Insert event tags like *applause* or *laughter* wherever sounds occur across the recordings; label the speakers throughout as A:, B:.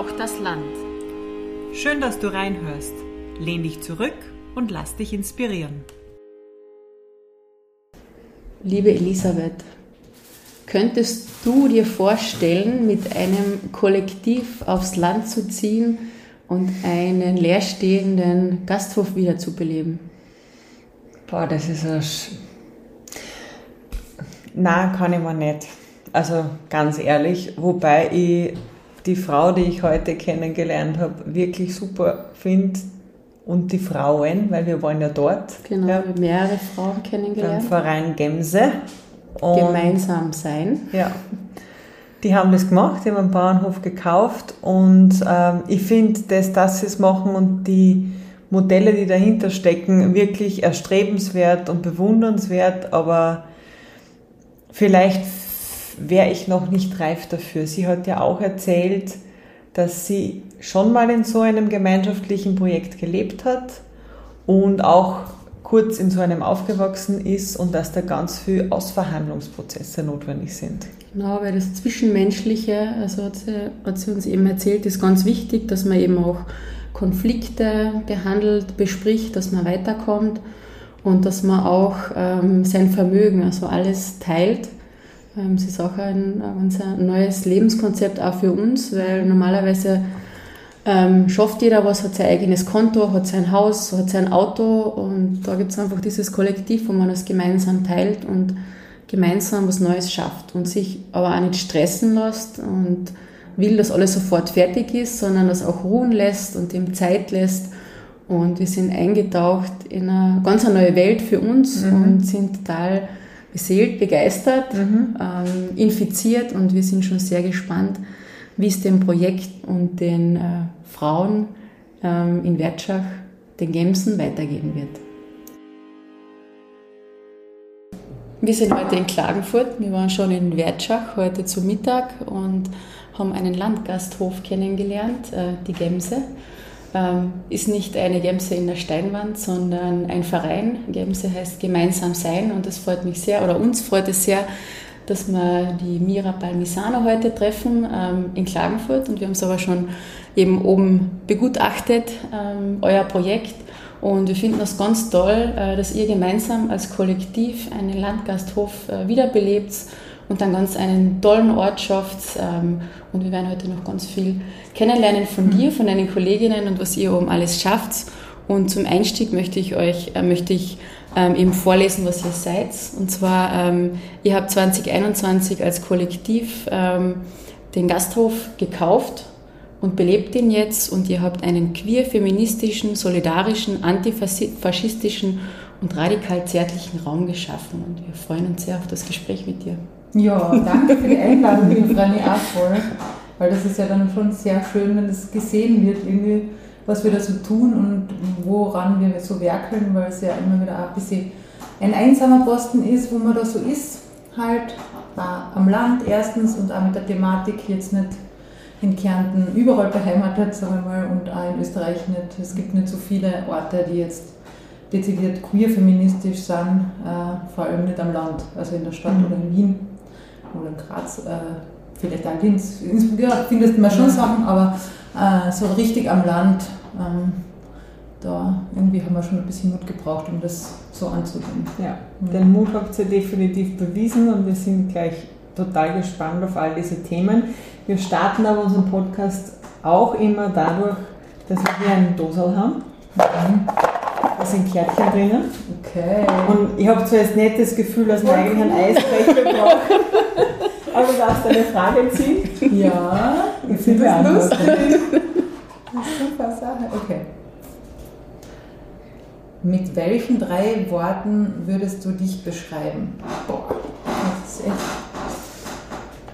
A: Braucht das Land.
B: Schön, dass du reinhörst. Lehn dich zurück und lass dich inspirieren.
C: Liebe Elisabeth, könntest du dir vorstellen, mit einem Kollektiv aufs Land zu ziehen und einen leerstehenden Gasthof wiederzubeleben?
D: Boah, das ist ein. Sch Nein, kann ich mir nicht. Also ganz ehrlich, wobei ich die Frau, die ich heute kennengelernt habe, wirklich super finde und die Frauen, weil wir waren ja dort.
C: Genau, ja, mehrere Frauen kennengelernt.
D: Beim Verein Gemse.
C: Und Gemeinsam sein.
D: Ja. Die haben das gemacht, die haben einen Bauernhof gekauft und ähm, ich finde, dass, dass sie es machen und die Modelle, die dahinter stecken, wirklich erstrebenswert und bewundernswert, aber vielleicht wäre ich noch nicht reif dafür. Sie hat ja auch erzählt, dass sie schon mal in so einem gemeinschaftlichen Projekt gelebt hat und auch kurz in so einem aufgewachsen ist und dass da ganz viele Ausverhandlungsprozesse notwendig sind.
C: Genau, weil das Zwischenmenschliche, also hat sie, hat sie uns eben erzählt, ist ganz wichtig, dass man eben auch Konflikte behandelt, bespricht, dass man weiterkommt und dass man auch ähm, sein Vermögen, also alles teilt es ist auch ein, ein neues Lebenskonzept auch für uns, weil normalerweise ähm, schafft jeder was, hat sein eigenes Konto, hat sein Haus, hat sein Auto und da gibt es einfach dieses Kollektiv, wo man das gemeinsam teilt und gemeinsam was Neues schafft und sich aber auch nicht stressen lässt und will, dass alles sofort fertig ist, sondern das auch ruhen lässt und dem Zeit lässt. Und wir sind eingetaucht in eine ganz neue Welt für uns mhm. und sind total beseelt, begeistert, mhm. ähm, infiziert und wir sind schon sehr gespannt, wie es dem Projekt und den äh, Frauen ähm, in Wertschach, den Gemsen, weitergehen wird. Wir sind heute in Klagenfurt. Wir waren schon in Wertschach heute zu Mittag und haben einen Landgasthof kennengelernt, äh, die Gemse ähm, ist nicht eine Gemse in der Steinwand, sondern ein Verein. Gemse heißt gemeinsam sein und das freut mich sehr, oder uns freut es sehr, dass wir die Mira Palmisano heute treffen ähm, in Klagenfurt und wir haben es aber schon eben oben begutachtet, ähm, euer Projekt. Und wir finden das ganz toll, äh, dass ihr gemeinsam als Kollektiv einen Landgasthof äh, wiederbelebt und dann ganz einen tollen Ort schafft. Ähm, und wir werden heute noch ganz viel kennenlernen von mhm. dir, von deinen Kolleginnen und was ihr oben alles schafft. Und zum Einstieg möchte ich euch, äh, möchte ich ähm, eben vorlesen, was ihr seid. Und zwar, ähm, ihr habt 2021 als Kollektiv ähm, den Gasthof gekauft und belebt ihn jetzt und ihr habt einen queer, feministischen, solidarischen, antifaschistischen und radikal zärtlichen Raum geschaffen. Und wir freuen uns sehr auf das Gespräch mit dir.
E: Ja, danke für die Einladung, liebe Frau voll. Weil das ist ja dann schon sehr schön, wenn das gesehen wird, irgendwie, was wir da so tun und woran wir so werkeln, weil es ja immer wieder ein bisschen ein einsamer Posten ist, wo man da so ist, halt am Land erstens und auch mit der Thematik jetzt nicht in Kärnten überall beheimatet, sagen wir mal, und auch in Österreich nicht. Es gibt nicht so viele Orte, die jetzt dezidiert queer-feministisch sind, äh, vor allem nicht am Land, also in der Stadt mhm. oder in Wien oder Graz, äh, vielleicht auch Linz. *laughs* Ja, findest man schon Sachen, aber äh, so richtig am Land, ähm, da irgendwie haben wir schon ein bisschen Mut gebraucht, um das so anzugehen.
D: Ja, den Mut habt ihr definitiv bewiesen und wir sind gleich total gespannt auf all diese Themen. Wir starten aber unseren Podcast auch immer dadurch, dass wir hier einen Dosal haben. Mhm. Da sind Kärtchen drinnen.
E: Okay.
D: Und ich habe jetzt nicht das Gefühl, dass wir eigentlich einen Eisbecher brauchen, *laughs* aber du darfst eine Frage ziehen.
E: Ja,
D: ich finde das lustig.
E: Super Sache. Okay. Mit welchen drei Worten würdest du dich beschreiben? Boah, das ist echt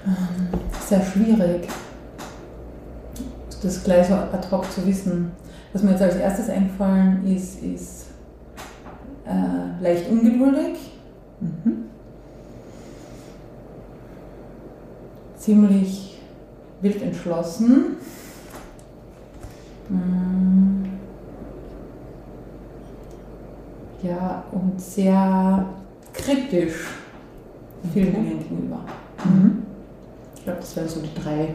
E: ähm, sehr schwierig, das gleich so ad hoc zu wissen. Was mir jetzt als erstes eingefallen ist, ist äh, leicht ungeduldig, mhm. Ziemlich wild entschlossen, mhm. ja, und sehr kritisch vielen Dingen gegenüber. Mhm. Ich glaube, das wären so die drei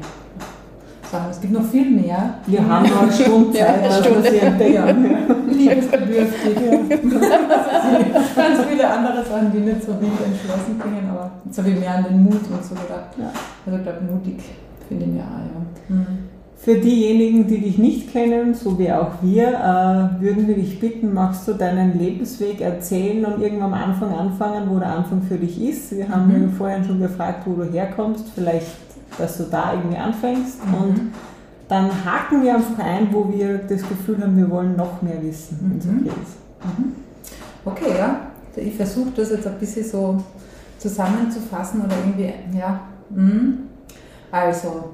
E: Sachen. Es gibt noch viel mehr.
D: Wir haben noch eine *laughs* Stunde Zeit,
C: Ja, *laughs*
D: dass wir sie entdecken.
E: Liebesbedürftig. *laughs* Ganz viele andere Sachen, die nicht so wild entschlossen klingen, aber jetzt habe ich mehr an den Mut und so gedacht.
D: Ja.
E: Also ich glaube, mutig finde ich mir auch, ja. Mhm.
D: Für diejenigen, die dich nicht kennen, so wie auch wir, äh, würden wir dich bitten, magst du deinen Lebensweg erzählen und irgendwann am Anfang anfangen, wo der Anfang für dich ist? Wir haben
E: Mhm.
D: vorhin schon gefragt, wo du herkommst, vielleicht, dass du da irgendwie anfängst
E: Mhm.
D: und dann haken wir einfach ein, wo wir das Gefühl haben, wir wollen noch mehr wissen, wenn es
E: Mhm.
D: okay ist.
E: Okay, ja. Also Ich versuche das jetzt ein bisschen so zusammenzufassen oder irgendwie, ja. mhm. Also,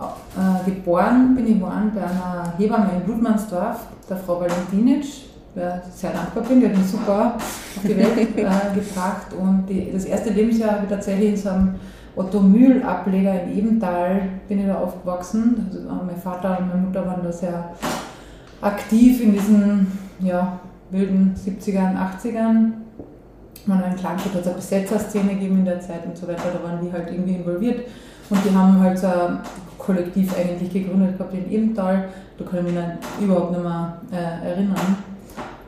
E: äh, geboren bin ich worden bei einer Hebamme in Ludmannsdorf, der Frau Valentinitsch, der sehr dankbar bin, die hat mich super auf die Welt *laughs* äh, gebracht und die, das erste Lebensjahr habe ich tatsächlich in so einem Otto-Mühl-Ableger in Ebental bin ich da aufgewachsen. Also, äh, mein Vater und meine Mutter waren da sehr aktiv in diesen ja, wilden 70ern, 80ern. Man in Klagenfurt hat es eine Besetzerszene gegeben in der Zeit und so weiter, da waren die halt irgendwie involviert. Und die haben halt so ein Kollektiv eigentlich gegründet gehabt in Ebental. Da kann ich mich dann überhaupt nicht mehr äh, erinnern.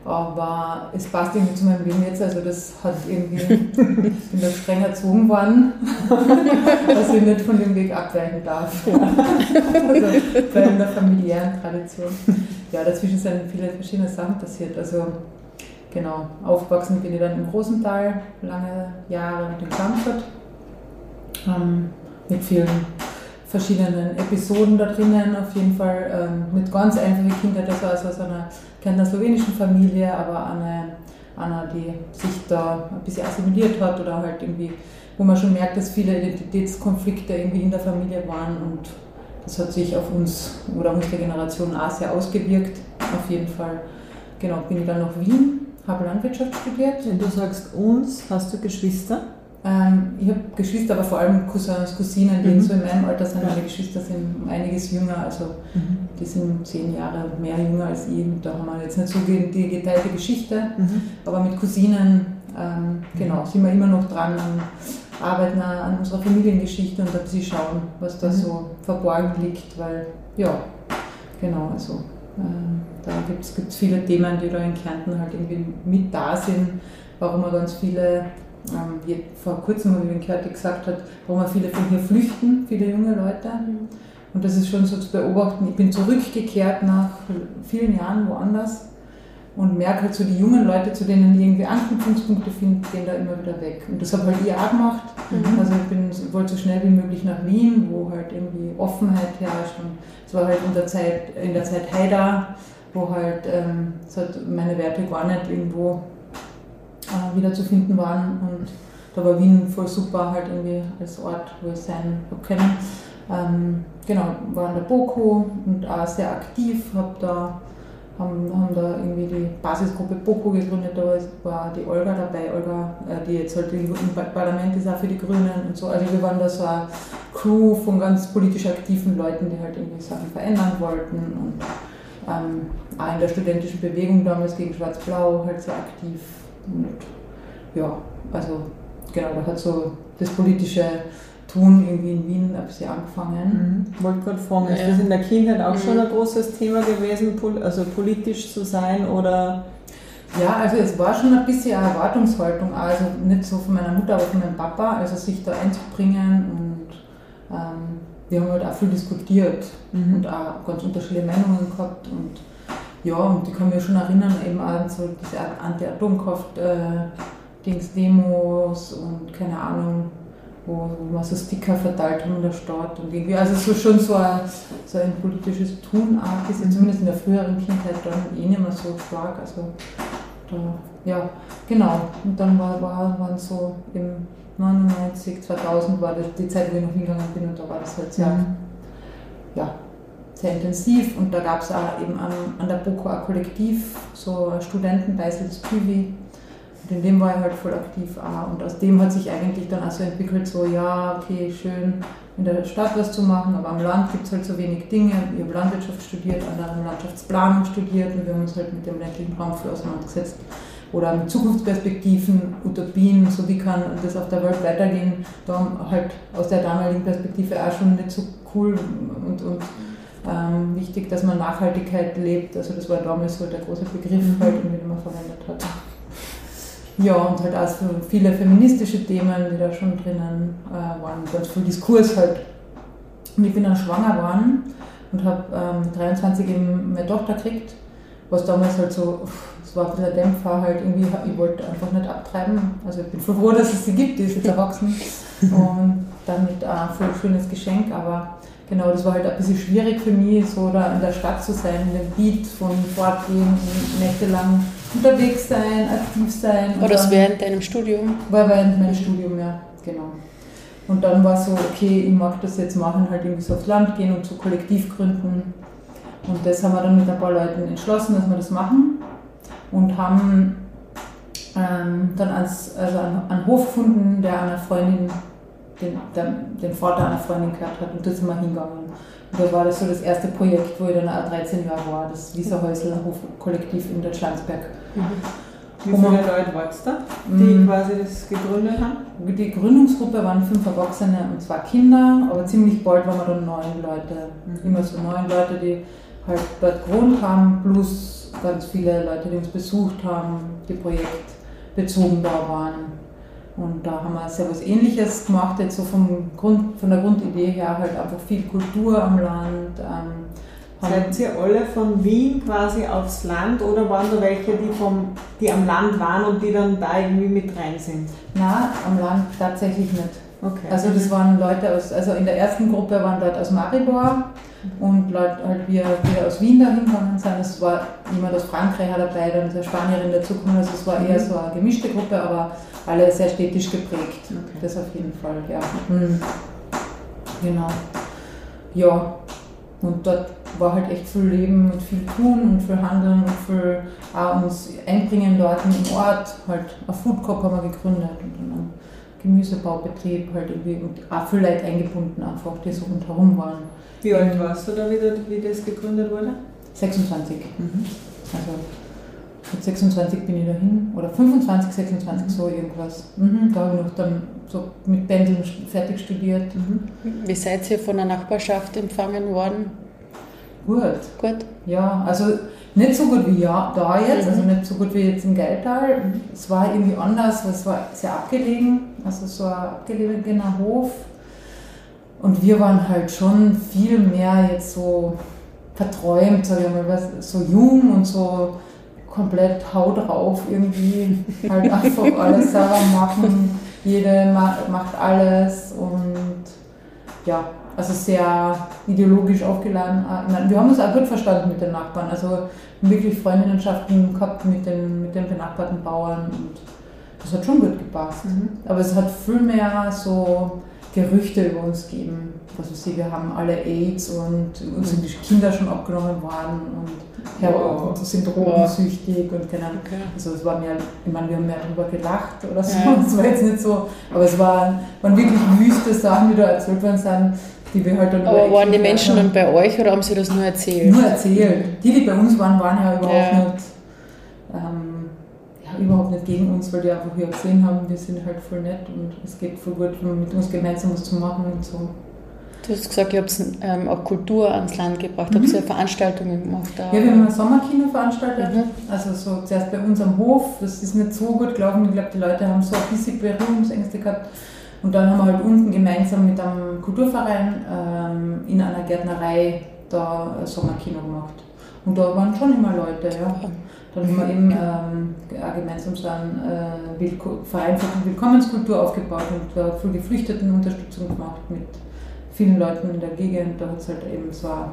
E: Aber es passt irgendwie zu meinem Leben jetzt. Also das hat irgendwie, *laughs* ich bin da streng erzogen worden, *laughs* dass ich nicht von dem Weg abweichen darf. Also bei einer familiären Tradition. Ja, dazwischen sind viele verschiedene Sachen passiert. Also genau, aufgewachsen bin ich dann im Großental, lange Jahre in Frankfurt. Ähm, mit vielen verschiedenen Episoden da drinnen, auf jeden Fall ähm, mit ganz einfachen Kindheit, also aus aus einer, kennt einer slowenischen Familie, aber eine, einer, die sich da ein bisschen assimiliert hat oder halt irgendwie, wo man schon merkt, dass viele Identitätskonflikte irgendwie in der Familie waren und das hat sich auf uns oder unsere Generation auch sehr ausgewirkt, auf jeden Fall. Genau, bin ich dann nach Wien, habe Landwirtschaft studiert.
D: Wenn du sagst uns, hast du Geschwister?
E: Ähm, ich habe Geschwister, aber vor allem Cousins, Cousinen, die
D: Mhm.
E: so in meinem Alter sind. Meine Geschwister sind einiges jünger, also die sind zehn Jahre mehr jünger als ich. Da haben wir jetzt nicht so die, geteilte Geschichte,
D: Mhm.
E: aber mit Cousinen, ähm, genau, sind wir immer noch dran am Arbeiten an unserer Familiengeschichte und ein bisschen schauen, was da
D: Mhm.
E: so verborgen liegt, weil, ja, genau, also ähm, da gibt es viele Themen, die da in Kärnten halt irgendwie mit da sind, warum man ganz viele ähm, wie vor kurzem habe ich den Kärti gesagt hat, warum viele von hier flüchten, viele junge Leute. Und das ist schon so zu beobachten. Ich bin zurückgekehrt nach vielen Jahren woanders und merke halt so, die jungen Leute, zu denen ich irgendwie Anknüpfungspunkte finde, gehen da immer wieder weg. Und das habe halt ich auch gemacht. Also ich bin, wollte so schnell wie möglich nach Wien, wo halt irgendwie Offenheit herrscht. Und es war halt in der Zeit, in der Zeit Haida, wo halt, ähm, hat meine Werte gar nicht irgendwo äh, wieder zu finden waren. Und da war Wien voll super, halt irgendwie als Ort, wo ich sein können. Ähm, genau, war in der BOKU und auch sehr aktiv, hab da, haben, haben da irgendwie die Basisgruppe BOKU gegründet, da war die Olga dabei, Olga, äh, die jetzt halt im Parlament ist auch für die Grünen und so. Also wir waren da so eine Crew von ganz politisch aktiven Leuten, die halt irgendwie Sachen verändern wollten und ähm, auch in der studentischen Bewegung damals gegen Schwarz-Blau halt sehr aktiv. Und ja, also genau, da hat so das politische Tun irgendwie in Wien ein bisschen angefangen.
D: Mhm. Wollte gerade fragen, ist das in der Kindheit auch schon
C: Mhm.
D: ein großes Thema gewesen, pol- also politisch zu sein oder?
E: Ja, also es war schon ein bisschen eine Erwartungshaltung, also nicht so von meiner Mutter, aber von meinem Papa, also sich da einzubringen und ähm, wir haben halt auch viel diskutiert
D: Mhm.
E: und auch ganz unterschiedliche Meinungen gehabt und ja, und ich kann mich schon erinnern, eben an so diese Anti-Atomkraft-Dings-Demos und keine Ahnung, wo, wo wir so Sticker verteilt haben in der Stadt und irgendwie, also so schon so ein, so ein politisches Tun auch, ist ja zumindest in der früheren Kindheit dann eh nicht mehr so stark, also da, ja, genau, und dann war, war, waren so im 99, 2000 war das die Zeit, wo ich noch hingegangen bin und da war das halt sehr,
D: Mhm.
E: ja, sehr intensiv und da gab es auch eben an, an der BOKO ein Kollektiv, so ein Studentenbeißels Küwi und in dem war ich halt voll aktiv auch. Und aus dem hat sich eigentlich dann auch so entwickelt, so ja, okay, schön in der Stadt was zu machen, aber am Land gibt es halt so wenig Dinge. Ich habe Landwirtschaft studiert, andere haben Landschaftsplanung studiert und wir haben uns halt mit dem ländlichen Raum viel auseinandergesetzt. Oder mit Zukunftsperspektiven, Utopien, so wie kann das auf der Welt weitergehen, da halt aus der damaligen Perspektive auch schon nicht so cool und, und ähm, wichtig, dass man Nachhaltigkeit lebt. Also das war damals so der große Begriff,
D: Mhm.
E: halt, den man verwendet hat. Ja, und halt auch viele feministische Themen, die da schon drinnen äh, waren, ganz viel Diskurs halt. Und ich bin dann schwanger geworden und habe ähm, mit 23 eben meine Tochter gekriegt, was damals halt so, es war ein bisschen ein Dämpfer halt irgendwie, ich wollte einfach nicht abtreiben. Also ich bin froh, *laughs* dass es sie gibt, die ist jetzt erwachsen *laughs* und damit auch voll schönes Geschenk, aber genau, das war halt ein bisschen schwierig für mich, so da in der Stadt zu sein, in dem Beat von Fortgehen, nächtelang unterwegs sein, aktiv sein.
C: War das während deinem Studium?
E: war während meinem Studium, ja, genau. Und dann war so, okay, ich mag das jetzt machen, halt irgendwie so aufs Land gehen und so kollektiv gründen. Und das haben wir dann mit ein paar Leuten entschlossen, dass wir das machen. Und haben ähm, dann als, also einen, einen Hof gefunden, der einer Freundin, den, den Vater einer Freundin gehört hat. Und da sind wir hingegangen. Und da war das so das erste Projekt, wo ich dann auch 13 Jahre war, das Wieserhäusl Hofkollektiv in der Schlanzberg.
D: Wie
E: Wo
D: viele Leute war es da, die
E: Mhm.
D: quasi das gegründet haben?
E: Die Gründungsgruppe waren fünf Erwachsene und zwei Kinder, aber ziemlich bald waren wir dann neun Leute.
D: Mhm.
E: Immer so neun Leute, die halt dort gewohnt haben, plus ganz viele Leute, die uns besucht haben, die projektbezogen da waren. Und da haben wir sehr was Ähnliches gemacht, jetzt so vom Grund, von der Grundidee her halt einfach viel Kultur am Land. Ähm,
D: Seid ihr alle von Wien quasi aufs Land oder waren da welche, die, vom, die am Land waren und die dann da irgendwie mit rein sind?
E: Na, am Land tatsächlich nicht.
D: Okay.
E: Also das waren Leute aus, also in der ersten Gruppe waren Leute aus Maribor und Leute halt wir, wir aus Wien dahin gegangen sind. Es war jemand aus Frankreich dabei, dann ist eine Spanierin dazugekommen. Also es war eher so eine gemischte Gruppe, aber alle sehr städtisch geprägt.
D: Okay.
E: Das auf jeden Fall, ja. Mhm. Genau. Ja. Und dort war halt echt viel Leben und viel tun und viel handeln und viel auch uns einbringen dort im Ort. Halt ein Food Coop haben wir gegründet und dann einen Gemüsebaubetrieb halt irgendwie und auch viel Leute eingebunden einfach, die so rundherum waren.
D: Wie alt warst du da wieder, wie das gegründet wurde?
E: 26. Also mit 26 bin ich dahin, oder 25, 26, so irgendwas. Mhm, da habe ich noch dann so mit Pendeln fertig studiert.
C: Wie seid ihr von der Nachbarschaft empfangen worden?
E: Gut.
C: Gut.
E: Ja, also nicht so gut wie ja, da jetzt,
C: Mhm.
E: also nicht so gut wie jetzt im Geiltal. Es war irgendwie anders, es war sehr abgelegen, also so ein abgelegener Hof. Und wir waren halt schon viel mehr jetzt so verträumt, sag ich mal, so jung und so komplett Hau drauf irgendwie. Halt einfach *laughs* alles selber machen, jede ma macht alles und ja, also sehr ideologisch aufgeladen. Ah, Wir haben uns auch gut verstanden mit den Nachbarn. Also wirklich Freundinnenschaften gehabt mit den, mit den benachbarten Bauern und das hat schon gut gepasst. Aber es hat viel mehr so Gerüchte über uns gegeben. Was weiß ich, wir haben alle AIDS und uns sind die Kinder schon abgenommen worden und
D: Wow.
E: und sind drogensüchtig und keine Ahnung.
C: Okay.
E: Also es war mehr, ich meine, wir haben mehr darüber gelacht oder so,
C: Ja. *laughs*
E: es war jetzt nicht so, aber es waren, waren wirklich wüste Sachen, die da erzählt worden sind, die wir halt dann
C: Aber waren die Menschen dann bei euch oder haben sie das nur erzählt?
E: Nur erzählt. Die, die bei uns waren, waren ja überhaupt
C: Ja.
E: nicht, ähm, überhaupt nicht gegen uns, weil die einfach hier gesehen haben, wir sind halt voll nett und es geht voll gut, mit uns gemeinsam was zu machen und so.
C: Du hast gesagt, ihr habt ähm, auch Kultur ans Land gebracht, habt ihr Veranstaltungen gemacht? Da?
E: Ja, wir haben ein Sommerkino veranstaltet.
C: Mhm.
E: Also so zuerst bei uns am Hof. Das ist nicht so gut gelaufen. Ich glaube, die Leute haben so ein bisschen Berührungsängste gehabt. Und dann haben wir halt unten gemeinsam mit einem Kulturverein ähm, in einer Gärtnerei da ein Sommerkino gemacht. Und da waren schon immer Leute, ja. Dann haben wir eben ähm, auch gemeinsam so einen äh, Willko- Verein für Willkommenskultur aufgebaut und da für Geflüchtetenunterstützung gemacht mit vielen Leuten in der Gegend. Da hat es halt eben so ein,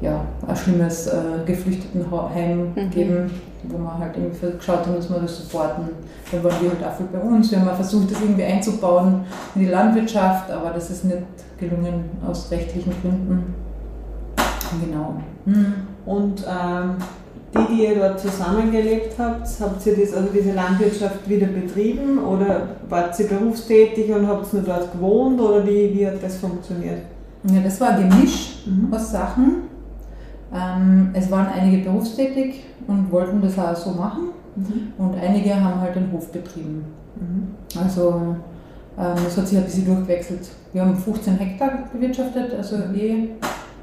E: ja, ein schlimmes äh, Geflüchtetenheim
C: Mhm.
E: gegeben, wo wir halt irgendwie geschaut haben, dass wir das supporten. Dann waren die halt auch viel bei uns. Wir haben versucht, das irgendwie einzubauen in die Landwirtschaft, aber das ist nicht gelungen aus rechtlichen Gründen. Genau. Mhm.
D: Und ähm, die, die ihr dort zusammengelebt habt, habt ihr das, also diese Landwirtschaft wieder betrieben oder wart ihr berufstätig und habt nur dort gewohnt oder wie, wie hat das funktioniert?
E: Ja, das war ein Gemisch
D: Mhm.
E: aus Sachen. Ähm, es waren einige berufstätig und wollten das auch so machen und einige haben halt den Hof betrieben.
D: Mhm.
E: Also ähm, das hat sich ein bisschen durchgewechselt. Wir haben 15 Hektar bewirtschaftet, also eh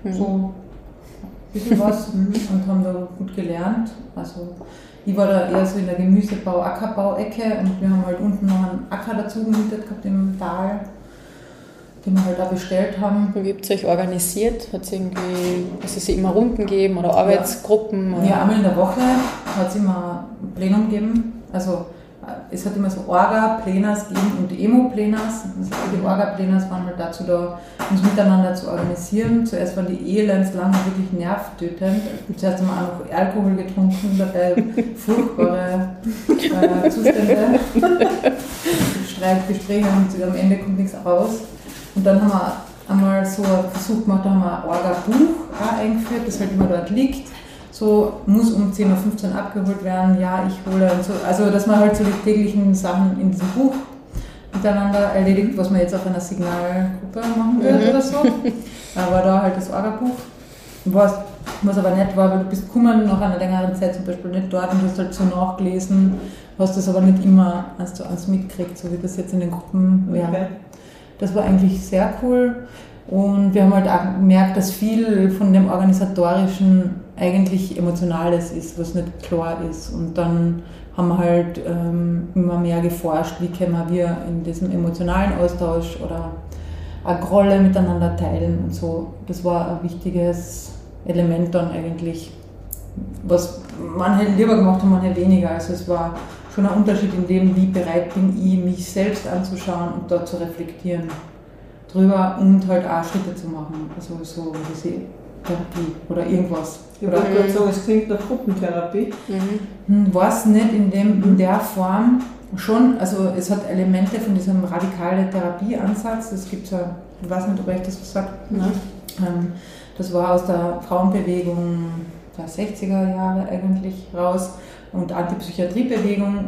C: Mhm.
E: so bisschen was und haben da gut gelernt. Also ich war da eher so in der Gemüsebau, Ackerbau-Ecke und wir haben halt unten noch einen Acker dazu gemietet gehabt im Tal, den wir halt da bestellt haben.
C: Wie habt ihr euch organisiert? Hat es irgendwie, muss es immer Runden gegeben oder Arbeitsgruppen? Oder?
E: Ja, einmal in der Woche hat es immer ein Plenum gegeben. Also es hat immer so Orga-Plenas gegeben und Emo-Plenas. Also die Orga-Plenas waren halt dazu da, uns miteinander zu organisieren. Zuerst waren die Elends lange wirklich nervtötend. Zuerst haben wir auch noch Alkohol getrunken, dabei *laughs* furchtbare äh, Zustände. *laughs* Streitgespräche und am Ende kommt nichts raus. Und dann haben wir einmal so einen Versuch gemacht, da haben wir ein Orga-Buch eingeführt, das halt immer dort liegt so muss um 10.15 Uhr abgeholt werden, ja, ich hole und so. Also, dass man halt so die täglichen Sachen in diesem Buch miteinander erledigt, was man jetzt auf einer Signalgruppe machen würde mhm. oder so. Aber da halt das Orga-Buch. Was, was aber nett war, weil du bist gekommen nach einer längeren Zeit zum Beispiel nicht dort und hast halt so nachgelesen, hast das aber nicht immer eins zu eins mitkriegt, so wie das jetzt in den Gruppen wäre. Okay. Das war eigentlich sehr cool. Und wir haben halt auch gemerkt, dass viel von dem Organisatorischen eigentlich Emotionales ist, was nicht klar ist. Und dann haben wir halt ähm, immer mehr geforscht, wie können wir in diesem emotionalen Austausch oder eine Rolle miteinander teilen und so. Das war ein wichtiges Element dann eigentlich, was manche lieber gemacht haben, manche weniger. Also es war schon ein Unterschied in dem, wie bereit bin ich, mich selbst anzuschauen und dort zu reflektieren drüber und halt auch Schritte zu machen. Also so diese Therapie oder irgendwas.
D: Ich wollte gerade sagen, es klingt nach Gruppentherapie.
E: Mhm. Hm, Weiß nicht in, dem, in der Form. Schon, also es hat Elemente von diesem radikalen Therapieansatz. Es gibt ja, ich weiß nicht, ob ich das was sagt. Mhm. Das war aus der Frauenbewegung der 60er Jahre eigentlich raus und Antipsychiatriebewegung,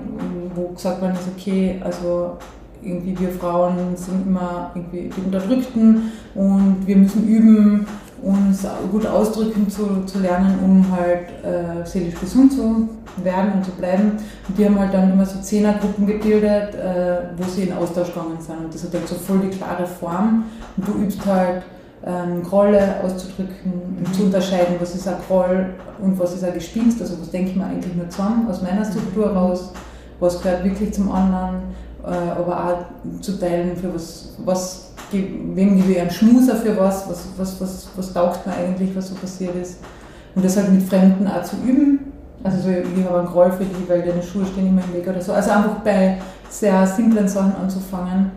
E: wo gesagt worden ist, okay, also irgendwie wir Frauen sind immer irgendwie die Unterdrückten und wir müssen üben, uns gut ausdrücken zu, zu lernen, um halt äh, seelisch gesund zu werden und zu bleiben. Und die haben halt dann immer so Zehnergruppen gebildet, äh, wo sie in Austausch gegangen sind. Und das hat halt so voll die klare Form. Und du übst halt ähm, Grolle auszudrücken und zu unterscheiden, was ist ein Groll und was ist ein Gespinst, also was denke ich mir eigentlich nur zusammen aus meiner Struktur raus, was gehört wirklich zum anderen, äh, aber auch zu teilen, für was, was wem gebe ich einen Schmuser für was, was, was, was, was taugt mir eigentlich, was so passiert ist. Und das halt mit Fremden auch zu üben. Also so, ich habe einen Groll für die, weil deine Schuhe stehen immer im Weg oder so. Also einfach bei sehr simplen Sachen anzufangen.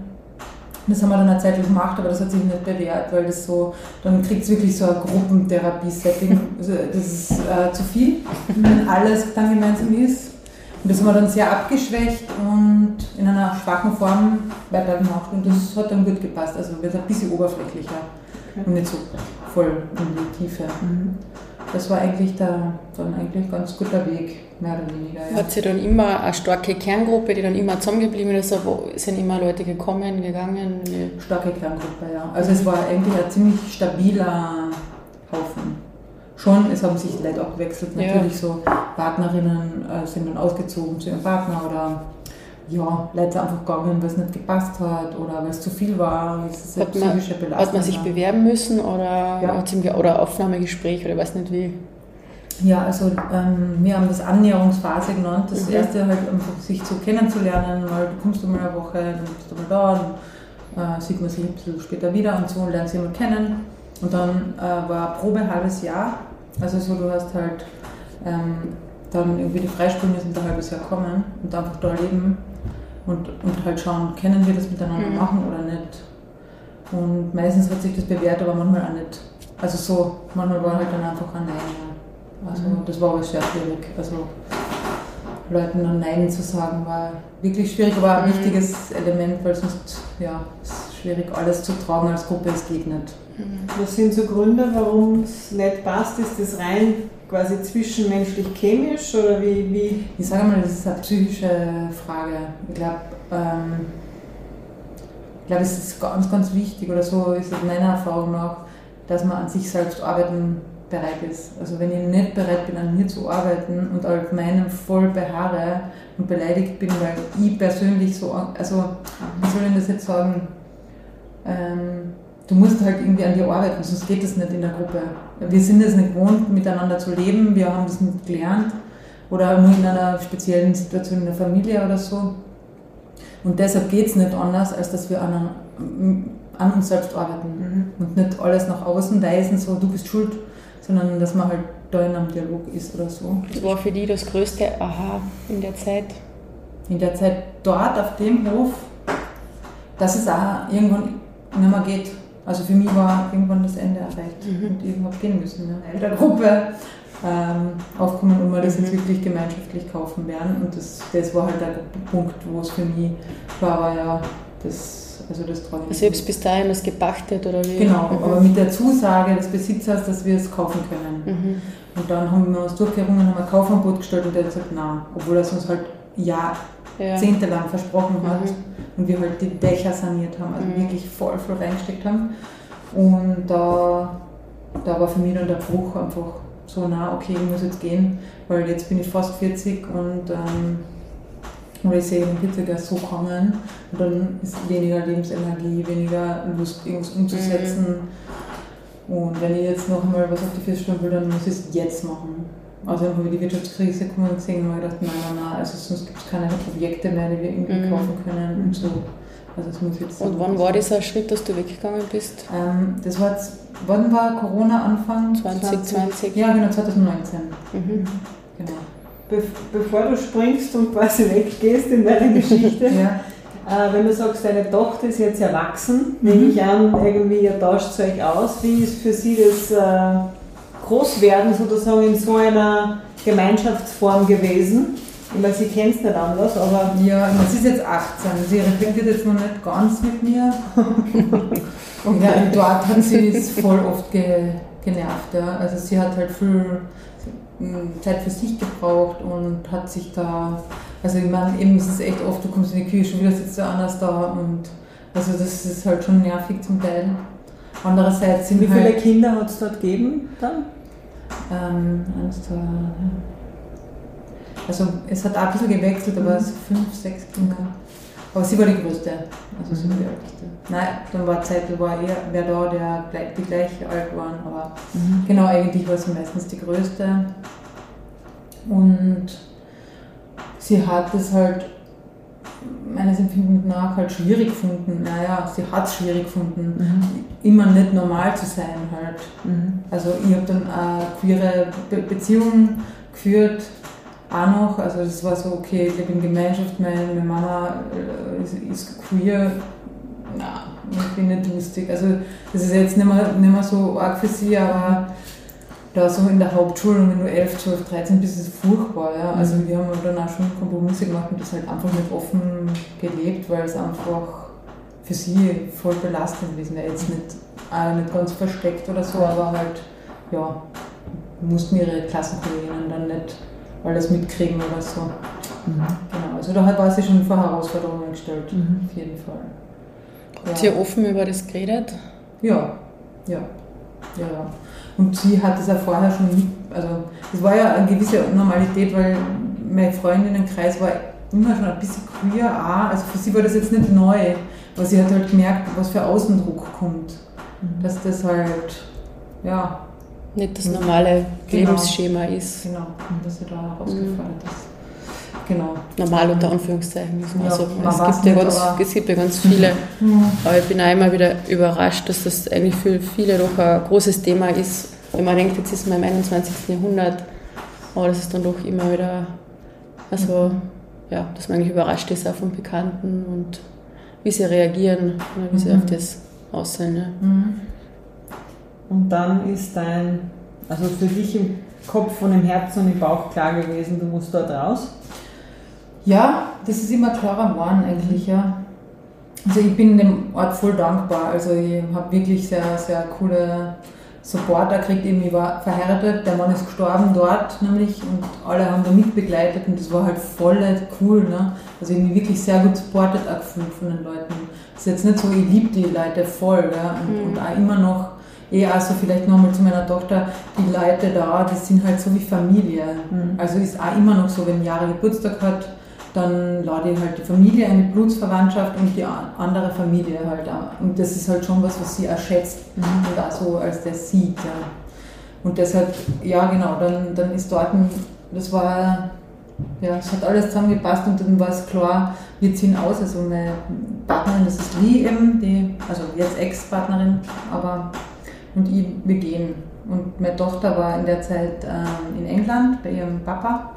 E: Das haben wir dann eine Zeit lang gemacht, aber das hat sich nicht bewährt, weil das so, dann kriegt es wirklich so ein Gruppentherapie-Setting. Also das ist äh, zu viel, wenn alles dann gemeinsam ist. Und das haben wir dann sehr abgeschwächt und in einer schwachen Form weitergemacht. Und das hat dann gut gepasst. Also wird ein bisschen oberflächlicher okay. und nicht so voll in die Tiefe. Mhm. Das war eigentlich der, dann eigentlich ganz guter Weg, mehr oder weniger.
C: Ja. Hat sie dann immer eine starke Kerngruppe, die dann immer zusammengeblieben ist? Wo sind immer Leute gekommen, gegangen?
E: Starke Kerngruppe, ja. Also es war eigentlich ein ziemlich stabiler Haufen schon, es haben sich Leute auch gewechselt. Natürlich ja. so Partnerinnen äh, sind dann ausgezogen zu ihrem Partner oder ja, Leute einfach gegangen, weil es nicht gepasst hat oder weil es zu viel war.
C: Es hat, man, hat man sich bewerben müssen oder, ja. oder Aufnahmegespräch oder weiß nicht wie?
E: Ja, also ähm, wir haben das Annäherungsphase genannt. Das mhm. erste halt einfach sich so kennenzulernen, mal du kommst du mal eine Woche, dann bist du mal da, dann äh, sieht man sich ein bisschen später wieder und so und lernt sich mal kennen. Und dann äh, war Probe ein halbes Jahr. Also so, du hast halt ähm, dann irgendwie die Freisprünge sind ein halbes Jahr kommen und einfach da leben und, und halt schauen, können wir das miteinander mhm. machen oder nicht. Und meistens hat sich das bewährt, aber manchmal auch nicht. Also so, manchmal war halt dann einfach ein Nein. Also mhm. das war aber sehr schwierig. Also Leuten dann Nein zu sagen war wirklich schwierig, aber ein mhm. wichtiges Element, weil sonst ja, es ist schwierig alles zu tragen als Gruppe, es geht nicht.
D: Was sind so Gründe, warum es nicht passt? Ist das rein quasi zwischenmenschlich chemisch oder wie, wie?
E: Ich sage mal, das ist eine psychische Frage. Ich glaube, ähm, ich es ist ganz, ganz wichtig oder so ist es meiner Erfahrung nach, dass man an sich selbst arbeiten bereit ist. Also wenn ich nicht bereit bin, an mir zu arbeiten und auf meinem voll beharre und beleidigt bin, weil ich persönlich so, also wie soll ich das jetzt sagen, ähm, du musst halt irgendwie an dir arbeiten, sonst geht das nicht in der Gruppe. Wir sind es nicht gewohnt, miteinander zu leben, wir haben das nicht gelernt oder nur in einer speziellen Situation in der Familie oder so. Und deshalb geht es nicht anders, als dass wir an, an uns selbst arbeiten mhm. und nicht alles nach außen weisen, so du bist schuld, sondern dass man halt da in einem Dialog ist oder so.
C: Was war für dich das größte Aha in der Zeit?
E: In der Zeit dort auf dem Hof, dass es auch irgendwann nicht mehr geht. Also für mich war irgendwann das Ende erreicht mhm. und ich habe gehen müssen. Ne? In der Gruppe ähm, aufkommen und wir das jetzt mhm. wirklich gemeinschaftlich kaufen werden. Und das, das war halt der Punkt, wo es für mich klar war, ja, das, also das
C: ich. Also ihr bis dahin das gepachtet oder wie?
E: Genau, mhm. aber mit der Zusage des Besitzers, dass wir es kaufen können. Mhm. Und dann haben wir uns durchgerungen, haben ein Kaufangebot gestellt und der hat gesagt, nein, obwohl er es uns halt Jahr, ja. jahrzehntelang versprochen hat. Mhm und wir halt die Dächer saniert haben, also mhm. wirklich voll voll reingesteckt haben. Und da, da war für mich dann der Bruch einfach so nah, okay, ich muss jetzt gehen, weil jetzt bin ich fast 40 und ähm, oder ich sehe den Hitzegas so kommen und dann ist weniger Lebensenergie, weniger Lust, irgendwas umzusetzen. Mhm. Und wenn ich jetzt noch einmal was auf die Füße stellen will, dann muss ich es jetzt machen. Also wir die Wirtschaftskrise gekommen und gesehen und haben gedacht, nein, nein, nein, also sonst gibt es keine Objekte mehr, die wir irgendwie mhm. kaufen können und so.
C: Also es muss jetzt und wann war dieser Schritt, dass du weggegangen bist?
E: Ähm, das war jetzt, wann war Corona Anfang?
C: 2020.
E: Ja, genau, 2019. Mhm.
D: Genau. Be bevor du springst und quasi *laughs* weggehst in deiner Geschichte, *laughs* ja. äh, wenn du sagst, deine Tochter ist jetzt erwachsen, mhm. nehme ich an, irgendwie ihr tauscht euch aus. Wie ist für sie das äh, Großwerden sozusagen in so einer Gemeinschaftsform gewesen? Ich meine, sie kennt es nicht anders, aber.
E: Ja, sie ist jetzt 18, sie reflektiert jetzt noch nicht ganz mit mir. Und *laughs* ja, dort hat sie es voll oft ge, genervt. Ja. Also sie hat halt viel hm, Zeit für sich gebraucht und hat sich da. Also ich meine, eben ist es echt oft, du kommst in die Küche, schon wieder sitzt du anders da und also das ist halt schon nervig zum Teil. Andererseits sind
D: Wie viele halt, Kinder hat es dort gegeben dann?
E: Ähm, eins, zwei, also es hat auch ein bisschen gewechselt, aber es mhm. fünf, sechs Kinder. Aber sie war die größte, also sie war die älteste. Nein, dann war Zeit, da war eher wer da, der die gleich alt waren, aber mhm. genau, eigentlich war sie meistens die größte. Und sie hat es halt meines Empfindens nach halt schwierig gefunden. Naja, sie hat es schwierig gefunden, mhm. immer nicht normal zu sein halt. Mhm. Also ich habe dann eine queere Be Beziehung geführt, auch noch, also das war so, okay, ich lebe in Gemeinschaft, meine, meine Mama äh, ist, ist, queer, na, ich bin nicht lustig. Also das ist jetzt nicht mehr, nicht mehr so arg für sie, aber da so in der Hauptschule, wenn du 11, 12, 13 bist, ist es furchtbar. Ja? Also mhm. wir haben dann auch schon Kompromisse gemacht und das halt einfach nicht offen gelebt, weil es einfach für sie voll belastend gewesen wäre. Jetzt nicht, auch nicht ganz versteckt oder so, aber halt, ja, mussten ihre Klassenkolleginnen dann nicht alles mitkriegen oder so. Mhm. Genau, also da war sie schon vor Herausforderungen gestellt, mhm. auf jeden Fall.
C: Habt ja. ihr offen über das geredet?
E: Ja, ja, ja. Und sie hat es ja vorher schon also es war ja eine gewisse Normalität, weil mein Freundinnenkreis war immer schon ein bisschen queer auch. Also für sie war das jetzt nicht neu, aber sie hat halt gemerkt, was für Außendruck kommt. Mhm. Dass das halt, ja,
C: nicht das normale genau. Lebensschema ist.
E: Genau, und dass er da herausgefordert mhm. ist. Genau.
C: Normal unter Anführungszeichen. Ja, also, es, gibt ja ganz, es gibt ja ganz viele. Mhm. Aber ich bin auch immer wieder überrascht, dass das eigentlich für viele doch ein großes Thema ist. Wenn man denkt, jetzt ist man im 21. Jahrhundert, aber das ist dann doch immer wieder, also ja, dass man eigentlich überrascht ist auch von Bekannten und wie sie reagieren, wie sie mhm. auf das aussehen. Ja. Mhm.
D: Und dann ist dein, also für dich im Kopf und im Herzen und im Bauch klar gewesen, du musst dort raus?
E: Ja, das ist immer klarer geworden eigentlich, ja. Also ich bin dem Ort voll dankbar. Also ich habe wirklich sehr, sehr coole Supporter gekriegt. ich war verheiratet, der Mann ist gestorben dort nämlich und alle haben da mitbegleitet und das war halt voll cool. Ne? Also ich habe mich wirklich sehr gut supportet auch gefühlt von den Leuten. Es ist jetzt nicht so, ich liebe die Leute voll ja? und, mhm. und auch immer noch eh also vielleicht nochmal zu meiner Tochter, die Leute da, die sind halt so wie Familie. Mhm. Also ist auch immer noch so, wenn Jahre Geburtstag hat, dann lade ich halt die Familie, eine Blutsverwandtschaft und die andere Familie halt auch. Und das ist halt schon was, was sie auch schätzt mhm. und auch so als der sieht. Ja. Und deshalb, ja genau, dann, dann ist dort, das war, ja, es hat alles zusammengepasst und dann war es klar, wir ziehen aus. Also meine Partnerin, das ist Lee eben, die, also jetzt Ex-Partnerin, aber und ich, wir gehen. Und meine Tochter war in der Zeit ähm, in England bei ihrem Papa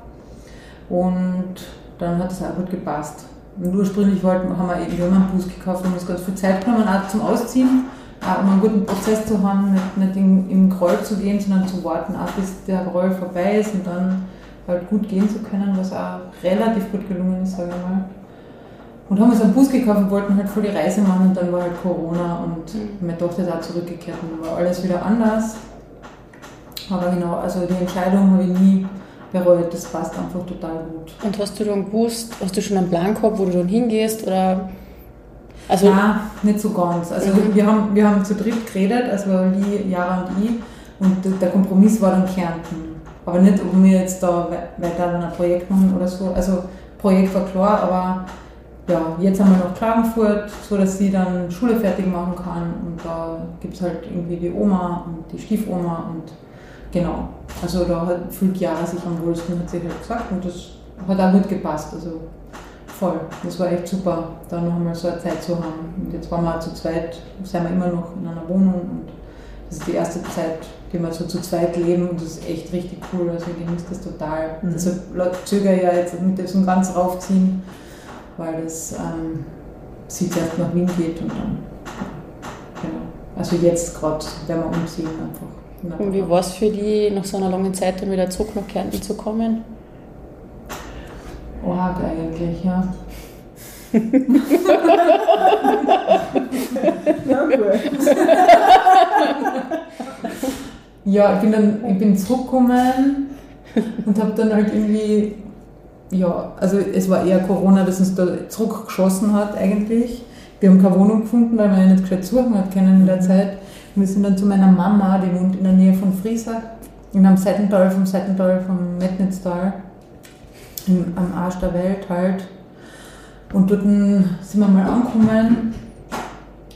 E: und dann hat es auch gut gepasst. Und ursprünglich wollten, haben wir eben wir haben einen Bus gekauft und uns ganz viel Zeit genommen, auch zum Ausziehen, auch um einen guten Prozess zu haben, nicht, nicht in, im Groll zu gehen, sondern zu warten, auch bis der Groll vorbei ist und dann halt gut gehen zu können, was auch relativ gut gelungen ist, sage ich mal. Und haben uns einen Bus gekauft und wollten halt voll die Reise machen und dann war halt Corona und mhm. meine Tochter ist auch zurückgekehrt und dann war alles wieder anders. Aber genau, also die Entscheidung habe ich nie bereut, das passt einfach total gut.
C: Und hast du dann gewusst, hast du schon einen Plan gehabt, wo du dann hingehst oder?
E: Also Nein, nicht so ganz. Also mhm. wir, haben, wir haben zu dritt geredet, also die, Jara und ich, und der Kompromiss war dann Kärnten. Aber nicht, ob wir jetzt da weiter ein Projekt machen oder so. Also Projekt war klar, aber ja, jetzt haben wir noch Klagenfurt, so dass sie dann Schule fertig machen kann und da gibt es halt irgendwie die Oma und die Stiefoma und genau. Also da hat, fühlt Jara sich am wohlsten, hat sie halt gesagt und das hat auch gut gepasst. Also voll. Das war echt super, da noch einmal so eine Zeit zu haben. Und jetzt waren wir auch zu zweit, sind wir immer noch in einer Wohnung und das ist die erste Zeit, die wir so zu zweit leben und das ist echt richtig cool. Also ich genieße das total. Mhm. Deshalb zögere ich ja jetzt mit diesem ganz raufziehen weil es ähm, sie zuerst nach Wien geht und dann, genau. Also jetzt gerade werden wir umziehen einfach.
C: Und wie war es für die, nach so einer langen Zeit dann wieder zurück nach Kärnten zu kommen?
E: Arg eigentlich, ja. *laughs* ja, ich bin dann ich bin zurückgekommen und habe dann halt irgendwie ja, also es war eher Corona, das uns da zurückgeschossen hat eigentlich. Wir haben keine Wohnung gefunden, weil man ja nicht gescheit suchen hat können in der mhm. Zeit. Und wir sind dann zu meiner Mama, die wohnt in der Nähe von Friesach, in einem Seitental, vom Seitental, vom Metnitztal, am Arsch der Welt halt. Und dort sind wir mal angekommen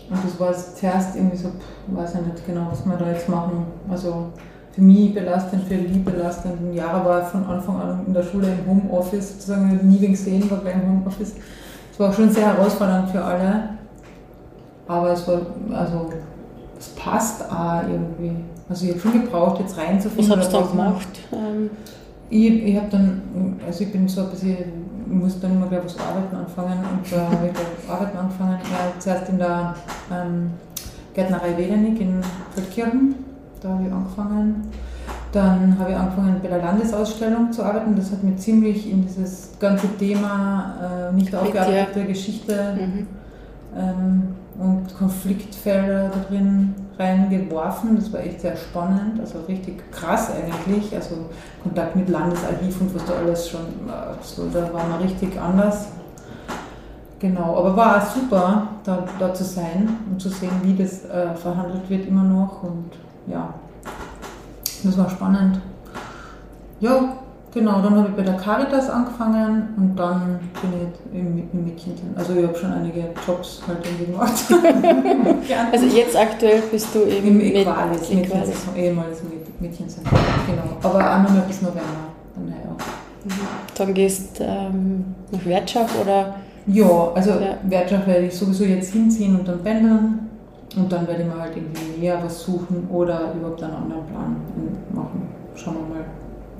E: und das war zuerst irgendwie so, weiß ich nicht genau, was wir da jetzt machen. Also für mich belastend, für die belastend. Ein Jahr war von Anfang an in der Schule im Homeoffice, sozusagen nie wen gesehen, war gleich im Homeoffice. Es war schon sehr herausfordernd für alle. Aber es war, also, es passt auch irgendwie. Also ich habe schon gebraucht, jetzt reinzufinden.
C: Was hast du dann gemacht?
E: Ähm, ich, ich habe dann, also ich bin so ein bisschen, ich musste dann immer gleich was arbeiten anfangen und da habe ich gleich arbeiten angefangen. Ja, zuerst in der ähm, Gärtnerei Wedernick in Feldkirchen da habe ich angefangen. Dann habe ich angefangen bei der Landesausstellung zu arbeiten. Das hat mir ziemlich in dieses ganze Thema äh, nicht aufgearbeitete ja. Geschichte mhm. ähm, und Konfliktfelder da drin reingeworfen. Das war echt sehr spannend, also richtig krass eigentlich. Also Kontakt mit Landesarchiv und was da alles schon, so, da war man richtig anders. Genau, aber war super, da, da zu sein und zu sehen, wie das äh, verhandelt wird immer noch und ja, das war spannend. Ja, genau, dann habe ich bei der Caritas angefangen und dann bin ich im, im Mädchen. Also ich habe schon einige Jobs halt irgendwie gemacht. *laughs*
C: also jetzt aktuell bist du eben
E: im Equalis, mit, Equalis. ehemaliges Mädchenzentrum. Genau, aber auch noch mal bis November. Dann, ja.
C: Mhm. dann gehst du ähm, nach Wertschach oder?
E: Ja, also ja. Wertschach werde ich sowieso jetzt hinziehen und dann pendeln. Und dann werde ich mir halt irgendwie näher was suchen oder überhaupt einen anderen Plan machen. Schauen wir mal.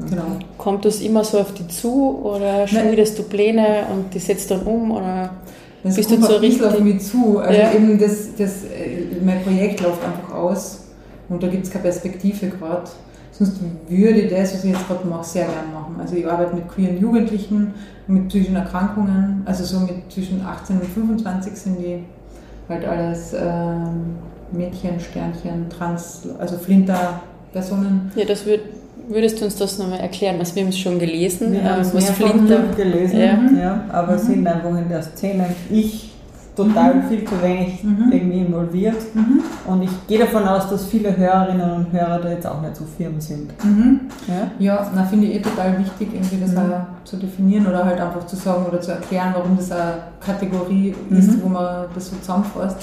C: Genau. Kommt das immer so auf dich zu oder schmiedest du Pläne und die setzt dann um oder
E: das bist du so richtig auf mich zu? Also ja. eben das, das, äh, mein Projekt läuft einfach aus und da gibt es keine Perspektive gerade. Sonst würde das, was ich jetzt gerade mache, sehr gerne machen. Also ich arbeite mit queeren Jugendlichen, mit psychischen Erkrankungen, also so mit zwischen 18 und 25 sind die halt alles ähm, Mädchen, Sternchen, Trans, also Flinter-Personen.
C: Ja, das wird, würdest du uns das nochmal erklären? Was wir haben es schon gelesen,
D: wir ähm, was Flinter gelesen, ja. ja aber mhm. sind einfach in der Szene. Ich total mhm. viel zu wenig mhm. irgendwie involviert. Mhm. Und ich gehe davon aus, dass viele Hörerinnen und Hörer da jetzt auch nicht so firm sind.
E: Mhm. Ja, ja na, finde ich eh total wichtig, irgendwie das mhm. auch zu definieren oder halt einfach zu sagen oder zu erklären, warum das eine Kategorie ist, mhm. wo man das so zusammenfasst.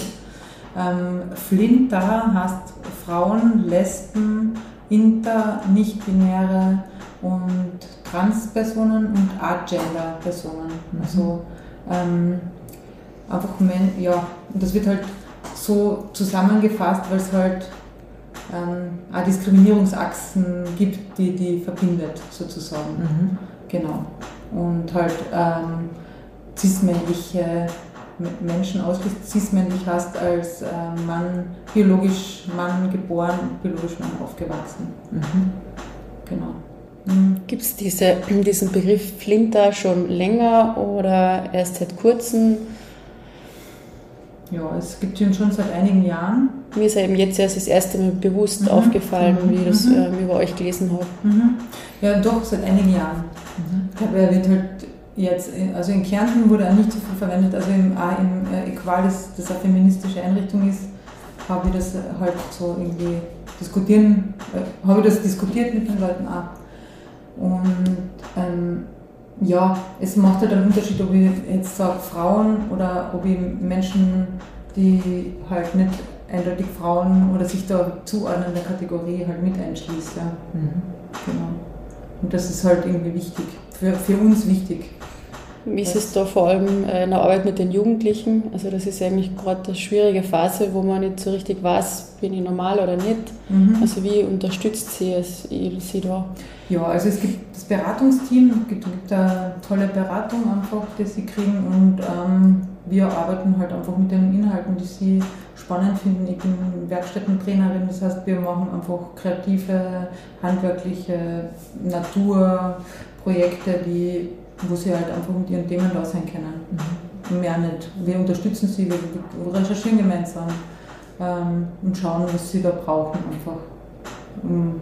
E: Ähm, Flinter heißt Frauen, Lesben, Inter, Nicht-Binäre und Transpersonen und Agender-Personen. Also ähm, einfach, ja, und das wird halt so zusammengefasst, weil es halt ähm, auch Diskriminierungsachsen gibt, die die verbindet, sozusagen. Mhm. Genau. Und halt ähm, cis-männliche Menschen ausschließt, cis-männlich hast als äh, Mann, biologisch Mann geboren, biologisch Mann aufgewachsen. Mhm.
C: Genau. Mhm. Gibt es diese, diesen Begriff Flinter schon länger oder erst seit kurzem?
E: Ja, es gibt ihn schon seit einigen Jahren.
C: Mir ist eben jetzt erst das erste Mal bewusst mhm. aufgefallen, mhm. wie ich das mhm. äh, über euch gelesen habe.
E: Mhm. Ja, doch, seit einigen Jahren. Mhm. Ich glaube, er wird halt jetzt, also in Kärnten wurde er nicht so viel verwendet, also im, auch im äh, Equalis, das eine feministische Einrichtung ist, habe ich das halt so irgendwie diskutieren, äh, habe ich das diskutiert mit den Leuten auch. Und ähm, ja, es macht halt einen Unterschied, ob ich jetzt sage Frauen oder ob ich Menschen, die halt nicht eindeutig Frauen oder sich da zuordnen der Kategorie halt mit einschließe. Ja. Mhm. Genau. Und das ist halt irgendwie wichtig, für, für uns wichtig.
C: Wie ist es da vor allem äh, in der Arbeit mit den Jugendlichen? Also das ist eigentlich gerade eine schwierige Phase, wo man nicht so richtig weiß, bin ich normal oder nicht. Mhm. Also wie unterstützt sie es, sie da?
E: Ja, also es gibt das Beratungsteam, es gibt, gibt eine tolle Beratung einfach, die sie kriegen und ähm, wir arbeiten halt einfach mit den Inhalten, die sie spannend finden. Ich bin Werkstättentrainerin, das heißt, wir machen einfach kreative, handwerkliche Naturprojekte, die wo sie halt einfach mit ihren Themen da sein können. Mhm. Mehr nicht. Wir unterstützen sie, wir recherchieren gemeinsam ähm, und schauen, was sie da brauchen einfach. Um,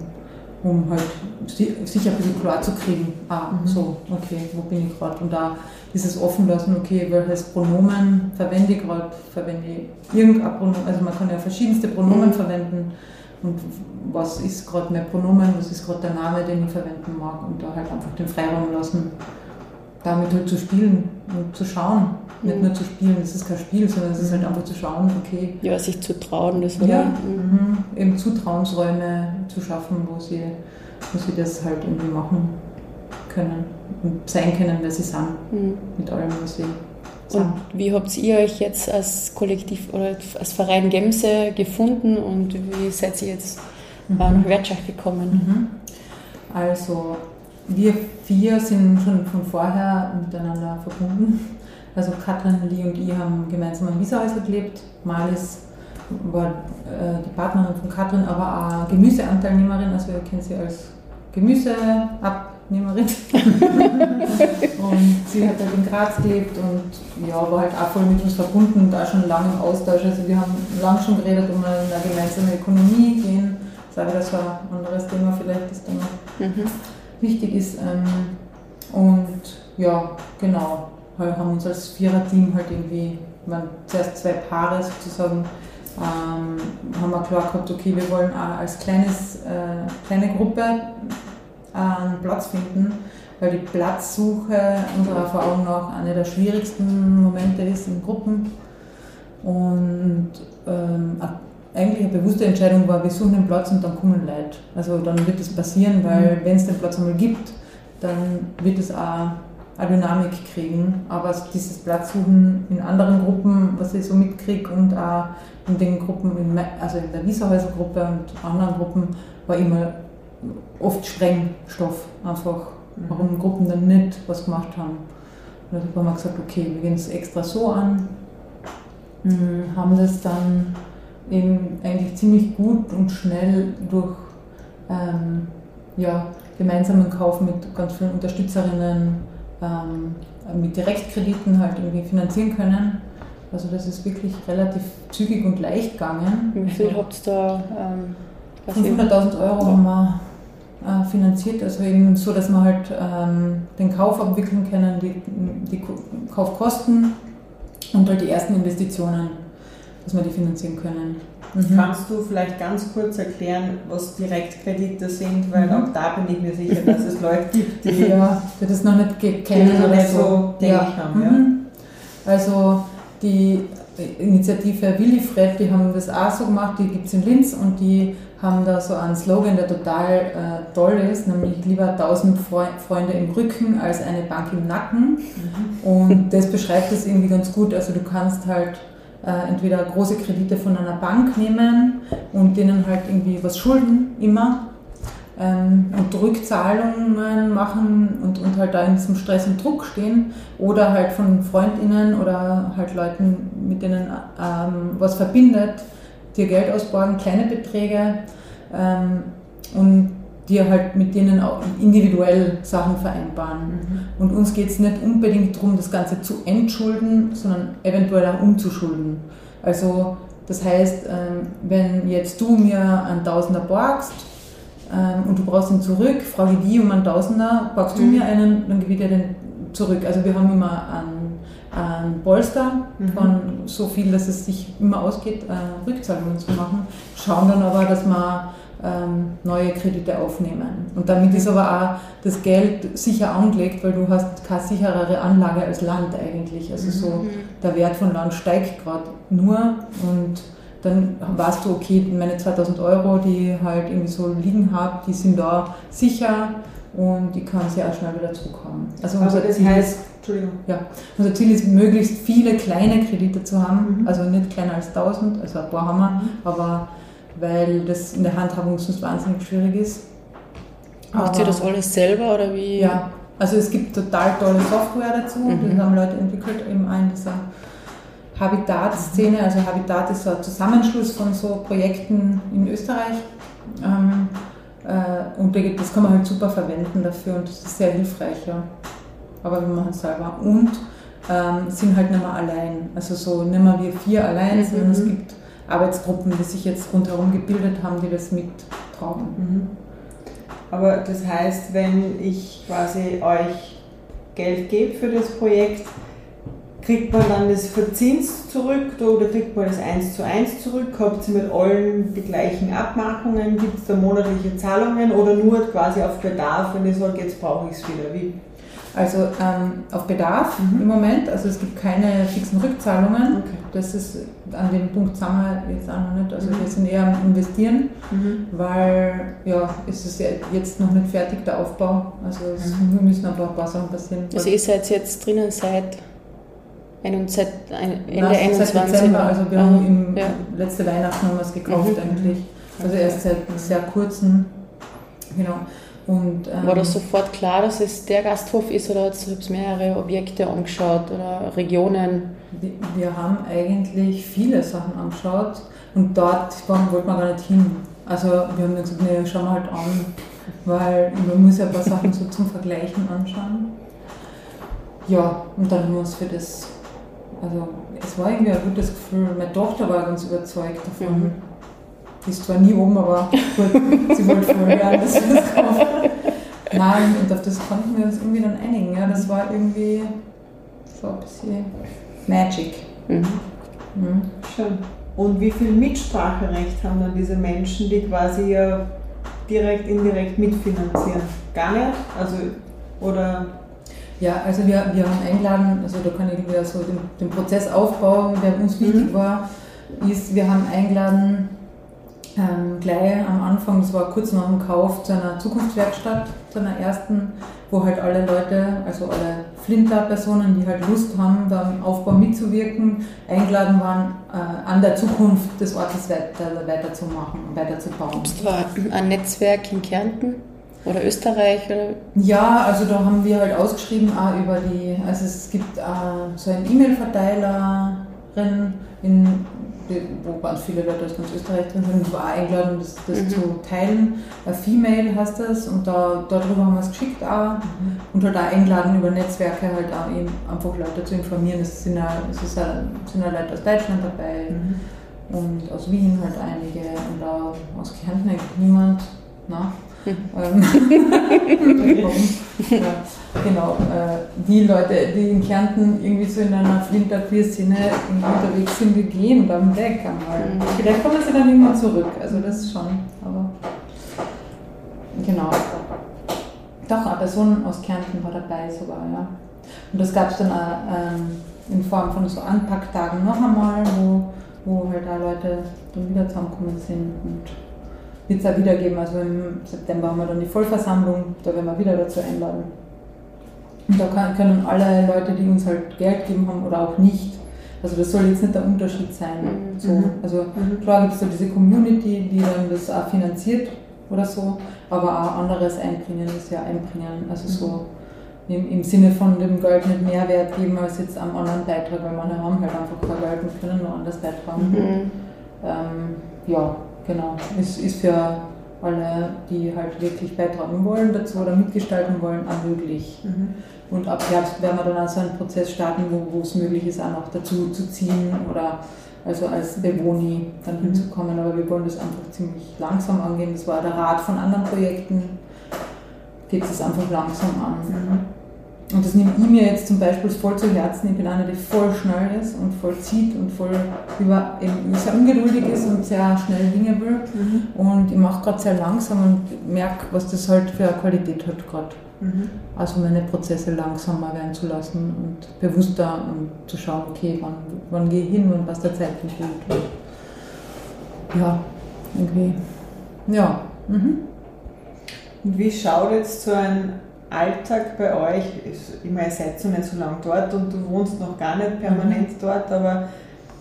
E: um halt sich ein bisschen klar zu kriegen, ah, mhm. so, okay, wo bin ich gerade? Und da dieses Offenlassen, okay, welches Pronomen verwende ich gerade, verwende ich irgendein Pronomen, also man kann ja verschiedenste Pronomen mhm. verwenden und was ist gerade mein Pronomen, was ist gerade der Name, den ich verwenden mag und da halt einfach den Freiraum lassen damit halt zu spielen und zu schauen. Nicht mhm. nur zu spielen, das ist kein Spiel, sondern es ist halt einfach zu schauen, okay.
C: Ja, sich zu trauen, das
E: war Ja, mhm. eben Zutrauensräume zu schaffen, wo sie, wo sie das halt irgendwie machen können und sein können, wer sie sind, mhm. mit allem, was sie
C: sind. Und wie habt ihr euch jetzt als Kollektiv oder als Verein Gemse gefunden und wie seid ihr jetzt mhm. nach Wirtschaft gekommen?
E: Mhm. Also wir vier sind schon von vorher miteinander verbunden. Also Katrin, Lee und ich haben gemeinsam am Wiesehäusl gelebt. Malis war äh, die Partnerin von Katrin, aber auch Gemüseanteilnehmerin, also wir kennen sie als Gemüseabnehmerin. *laughs* und sie hat halt in Graz gelebt und ja, war halt auch voll mit uns verbunden und auch schon lange im Austausch. Also wir haben lange schon geredet um eine, eine gemeinsame Ökonomie gehen. Das ist aber das war ein anderes Thema vielleicht, das Thema. Mhm wichtig ist. Ähm, und ja, genau, wir haben uns als Viererteam halt irgendwie, man, zuerst zwei Paare sozusagen, ähm, haben wir klar gehabt, okay, wir wollen auch als kleines, äh, kleine Gruppe einen Platz finden, weil die Platzsuche unserer Erfahrung nach einer der schwierigsten Momente ist in Gruppen. Und ähm, eigentlich eine bewusste Entscheidung war, wir suchen den Platz und dann kommen Leute. Also dann wird das passieren, weil mhm. wenn es den Platz einmal gibt, dann wird es auch eine Dynamik kriegen. Aber dieses Platzsuchen in anderen Gruppen, was ich so mitkriege und auch in den Gruppen, also in der Wieserhäuser-Gruppe und anderen Gruppen, war immer oft Sprengstoff einfach, mhm. warum Gruppen dann nicht was gemacht haben. Und da haben wir gesagt, okay, wir gehen es extra so an, mhm, haben das dann eben eigentlich ziemlich gut und schnell durch ähm, ja, gemeinsamen Kauf mit ganz vielen Unterstützerinnen ähm, mit Direktkrediten halt irgendwie finanzieren können. Also das ist wirklich relativ zügig und leicht gegangen.
C: Wie viel habt ihr da?
E: Ähm, 500.000 Euro haben wir äh, finanziert, also eben so, dass wir halt ähm, den Kauf abwickeln können, die, die Kaufkosten und halt die ersten Investitionen, dass wir die finanzieren können.
D: Mhm. Kannst du vielleicht ganz kurz erklären, was Direktkredite sind? Weil mhm. auch da bin ich mir sicher, dass es Leute gibt, die,
E: ja, die das noch nicht kennen oder so, so
D: ja. haben. Ja. Mhm.
E: Also die Initiative Willifred, die haben das auch so gemacht, die gibt es in Linz und die haben da so einen Slogan, der total äh, toll ist, nämlich lieber 1000 Freunde im Rücken als eine Bank im Nacken. Mhm. Und das beschreibt das irgendwie ganz gut. Also du kannst halt äh, entweder große Kredite von einer Bank nehmen und denen halt irgendwie was schulden, immer. Ähm, und Rückzahlungen machen und, und halt da in diesem Stress und Druck stehen oder halt von FreundInnen oder halt Leuten, mit denen ähm, was verbindet, dir Geld ausborgen, kleine Beträge ähm, und dir halt mit denen auch individuell Sachen vereinbaren. Mhm. Und uns geht es nicht unbedingt darum, das Ganze zu entschulden, sondern eventuell auch umzuschulden. Also das heißt, ähm, wenn jetzt du mir einen Tausender borgst ähm, und du brauchst ihn zurück, frage ich die um einen Tausender, borgst mhm. du mir einen, dann gebe ich dir den zurück. Also wir haben immer einen ein Polster mhm. von so viel, dass es sich immer ausgeht, äh, Rückzahlungen zu machen, schauen dann aber, dass ähm, neue Kredite aufnehmen. Und damit ist aber auch das Geld sicher angelegt, weil du hast keine sicherere Anlage als Land eigentlich. Also so mhm. der Wert von Land steigt gerade nur und dann weißt du, okay, meine 2000 Euro, die ich halt irgendwie so liegen habe, die sind da sicher und die kann sehr schnell wieder zurückkommen.
D: Also unser das Ziel heißt, ist,
E: Entschuldigung. Ja, unser Ziel ist, möglichst viele kleine Kredite zu haben, mhm. also nicht kleiner als 1000, also ein paar haben wir, mhm. aber weil das in der Handhabung sonst wahnsinnig schwierig ist.
C: Macht ihr das alles selber oder wie?
E: Ja, also es gibt total tolle Software dazu, mhm. die haben Leute entwickelt, eben in dieser Habitat-Szene. Also Habitat ist so ein Zusammenschluss von so Projekten in Österreich. Ähm, äh, und das kann man halt super verwenden dafür und das ist sehr hilfreich, ja. Aber wir machen es selber. Und ähm, sind halt nicht mehr allein. Also so nicht mehr wir vier allein, mhm. sondern es gibt Arbeitsgruppen, die sich jetzt rundherum gebildet haben, die das mittragen. Mhm.
D: Aber das heißt, wenn ich quasi euch Geld gebe für das Projekt, Kriegt man dann das Verzins zurück oder kriegt man das 1 zu 1 zurück? Habt ihr mit allen die gleichen Abmachungen? Gibt es da monatliche Zahlungen oder nur quasi auf Bedarf, wenn ich sage, jetzt brauche ich es wieder? Wie?
E: Also ähm, auf Bedarf mhm. im Moment, also es gibt keine fixen Rückzahlungen. Okay. Das ist an dem Punkt sind wir jetzt auch noch nicht. Also mhm. wir sind eher am Investieren, mhm. weil ja, es ist jetzt noch nicht fertig der Aufbau. Also es mhm. müssen ein paar, ein paar Sachen passieren.
C: Also ihr seid jetzt drinnen seit Ende
E: seit Ende 21. Dezember, also wir haben im ja. letzte Weihnachten haben wir es gekauft mhm. eigentlich. Also erst seit sehr kurzem. Genau. Und,
C: ähm, War das sofort klar, dass es der Gasthof ist oder hast du mehrere Objekte angeschaut oder Regionen?
E: Wir, haben eigentlich viele Sachen angeschaut und dort wollten wir gar nicht hin. Also wir haben dann gesagt, nee, schauen wir halt an, weil man muss ja ein paar Sachen so zum Vergleichen anschauen. Ja, und dann haben wir uns für das also es war irgendwie ein gutes Gefühl. Meine Tochter war ganz überzeugt davon. Mhm. Die ist zwar nie oben, aber gut, sie wollte *laughs* voll hören, dass wir das kaufen. Nein, und auf das konnten wir uns irgendwie dann einigen. Ja, das war irgendwie so ein bisschen Magic. Mhm.
D: Mhm. Schön. Und wie viel Mitspracherecht haben dann diese Menschen, die quasi ja direkt, indirekt mitfinanzieren? Gar nicht? Also, oder
E: ja, also wir, wir haben eingeladen, also da kann ich wieder so den, den Prozess aufbauen, der uns wichtig mhm. war, ist, wir haben eingeladen, ähm, gleich am Anfang, das war kurz nach dem Kauf, zu einer Zukunftswerkstatt, zu einer ersten, wo halt alle Leute, also alle Flinter-Personen, die halt Lust haben, da im Aufbau mitzuwirken, eingeladen waren, äh, an der Zukunft des Ortes weiter, weiterzumachen, weiterzubauen.
C: Gibt es da ein Netzwerk in Kärnten? Oder Österreich? Oder?
E: Ja, also da haben wir halt ausgeschrieben auch über die, also es gibt äh, so einen E-Mail-Verteilerin, in, wo ganz viele Leute aus ganz Österreich drin sind, war eingeladen, das, das mhm. zu teilen. Ein Female heißt das und da, darüber haben wir es geschickt auch mhm. und halt auch eingeladen über Netzwerke halt auch eben einfach Leute zu informieren. Es sind ja, es ist ja, sind ja Leute aus Deutschland dabei mhm. und aus Wien halt einige und auch aus Kärnten eigentlich niemand. Na? Ähm, ja, *laughs* genau. Äh, die Leute, die in Kärnten irgendwie so in einer Flinter-Queer-Szene unterwegs sind, die gehen dann weg einmal. Mhm. Vielleicht kommen sie dann irgendwann zurück. Also das schon. Aber genau. Doch, eine Person aus Kärnten war dabei sogar, ja. Und das gab es dann auch ähm, in Form von so Anpacktagen noch einmal, wo, wo halt auch Leute dann wieder zusammengekommen sind und wird es auch wieder geben. Also im September haben wir dann die Vollversammlung, da werden wir wieder dazu einladen. Und da kann, können alle Leute, die uns halt Geld geben haben oder auch nicht, also das soll jetzt nicht der Unterschied sein. Mhm. So, also mhm. klar gibt es da diese Community, die dann das auch finanziert oder so, aber auch anderes einbringen ist ja einbringen. Also so im, im Sinne von dem Geld nicht mehr Wert geben als jetzt am anderen Beitrag, weil manche haben halt einfach kein Geld und können nur anders beitragen. Mhm. Ähm, ja, genau. Ist, ist für alle, die halt wirklich beitragen wollen dazu oder mitgestalten wollen, auch möglich. Mhm. Und ab Herbst werden wir dann auch so einen Prozess starten, wo, es möglich ist, auch noch dazu zu ziehen oder also als Bevoni dann mhm. hinzukommen. Aber wir wollen das einfach ziemlich langsam angehen. Das war der Rat von anderen Projekten. Geht es einfach langsam an. Mhm. Und das nehme ich mir jetzt zum Beispiel voll zu Herzen. Ich bin einer, der voll schnell ist und voll zieht und voll über, eben sehr ungeduldig ist und sehr schnell Dinge will. Mhm. Und ich mache gerade sehr langsam und merke, was das halt für eine Qualität hat gerade. Mhm. Also meine Prozesse langsamer werden zu lassen und bewusster und zu schauen, okay, wann, wann gehe ich hin und was der Zeitpunkt will. Ja, irgendwie. Ja. Mhm.
D: Und wie schaut jetzt so ein Alltag bei euch, ich meine, ihr seid so nicht so lange dort und du wohnst noch gar nicht permanent mhm. dort, aber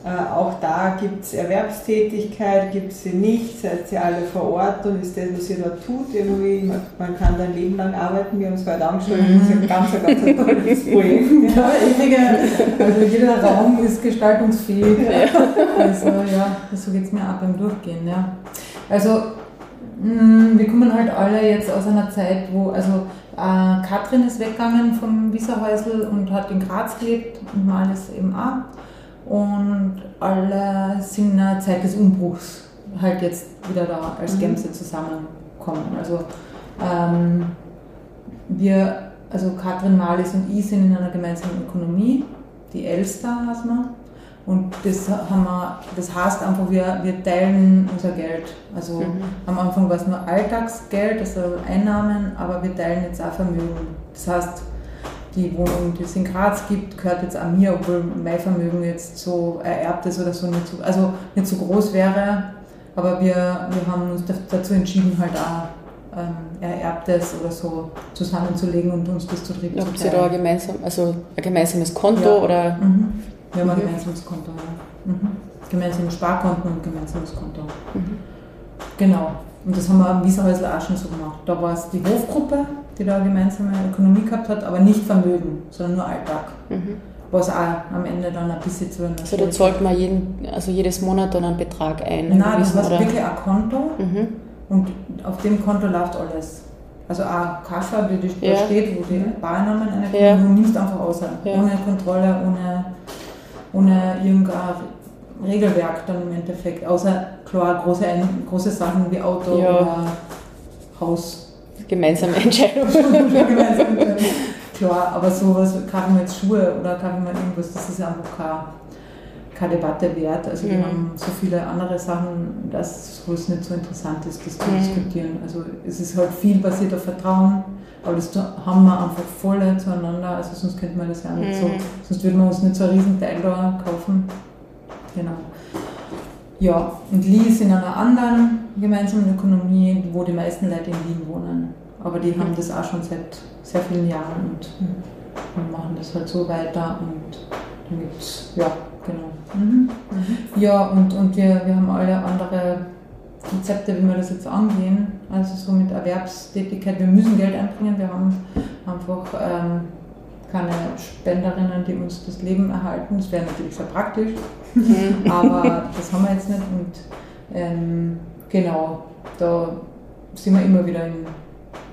D: äh, auch da gibt es Erwerbstätigkeit, gibt es sie nicht, seid ihr alle vor Ort und ist das, was ihr da tut, irgendwie, man kann dein Leben lang arbeiten, wir haben es heute angeschaut, das ist ein ganz, ganz ein tolles *laughs* Projekt.
E: Ja, ewige, also jeder Raum ist gestaltungsfähig. Also ja, so geht es mir auch beim Durchgehen. Ja. Also mm, wir kommen halt alle jetzt aus einer Zeit, wo, also äh, Katrin ist weggegangen vom Wieserhäusl und hat in Graz gelebt und mal ist eben auch. Und alle sind in einer Zeit des Umbruchs halt jetzt wieder da als mhm. Gemse zusammenkommen. Also ähm, wir, also Katrin Malis und ich sind in einer gemeinsamen Ökonomie, die Elster heißt man. Und das, haben wir, das heißt einfach, wir, wir teilen unser Geld. Also mhm. am Anfang war es nur Alltagsgeld, also Einnahmen, aber wir teilen jetzt auch Vermögen. Das heißt, die Wohnung, die es in Graz gibt, gehört jetzt an mir, obwohl mein Vermögen jetzt so ererbt ist oder so nicht so, also nicht so groß wäre. Aber wir, wir haben uns dazu entschieden, halt auch ähm, Ererbtes oder so zusammenzulegen und uns das zu dritt.
C: Habt ihr da gemeinsam, also ein gemeinsames Konto ja. oder?
E: Mhm. Wir haben ein gemeinsames Konto, ja. Mhm. Gemeinsames Sparkonto und gemeinsames Konto. Mhm. Genau. Und das haben wir am Wiesenhäusl auch schon so gemacht. Da war es die Hofgruppe, die da gemeinsame Ökonomie gehabt hat, aber nicht Vermögen, sondern nur Alltag. Mhm. Was auch am Ende dann ein bisschen zu
C: einer Also da zahlt man jeden, also jedes Monat dann einen Betrag ein?
E: Nein, das war wirklich ein Konto mhm. und auf dem Konto läuft alles. Also auch Kassa, die da ja. steht, wo die mhm. Barnamen eine ja. du nimmst einfach aus. Ja. Ohne Kontrolle, ohne ohne irgendein Regelwerk dann im Endeffekt, außer klar große, große Sachen wie Auto ja. oder Haus.
C: Gemeinsame Entscheidung. *laughs*
E: Gemeinsame Entscheidung. Klar, aber sowas, kaufen wir jetzt Schuhe oder kaufen wir irgendwas, das ist einfach kein, keine Debatte wert. Also mhm. wir haben so viele andere Sachen, dass es nicht so interessant ist, das zu mhm. diskutieren. Also es ist halt viel basiert auf Vertrauen aber das haben wir einfach voll zueinander, also sonst könnte man das ja nicht so, mhm. sonst würde man uns nicht so einen riesen Teil da kaufen. Genau. Ja, und Lee ist in einer anderen gemeinsamen Ökonomie, wo die meisten Leute in Wien wohnen. Aber die haben das auch schon seit sehr vielen Jahren und, und machen das halt so weiter und dann gibt es, ja, genau. Mhm. Mhm. Ja, und, und wir, wir haben alle andere Konzepte, wie wir das jetzt angehen. Also so mit Erwerbstätigkeit, wir müssen Geld einbringen, wir haben einfach ähm, keine Spenderinnen, die uns das Leben erhalten. Das wäre natürlich sehr praktisch, mhm. aber das haben wir jetzt nicht. Und ähm, genau, da sind wir immer wieder im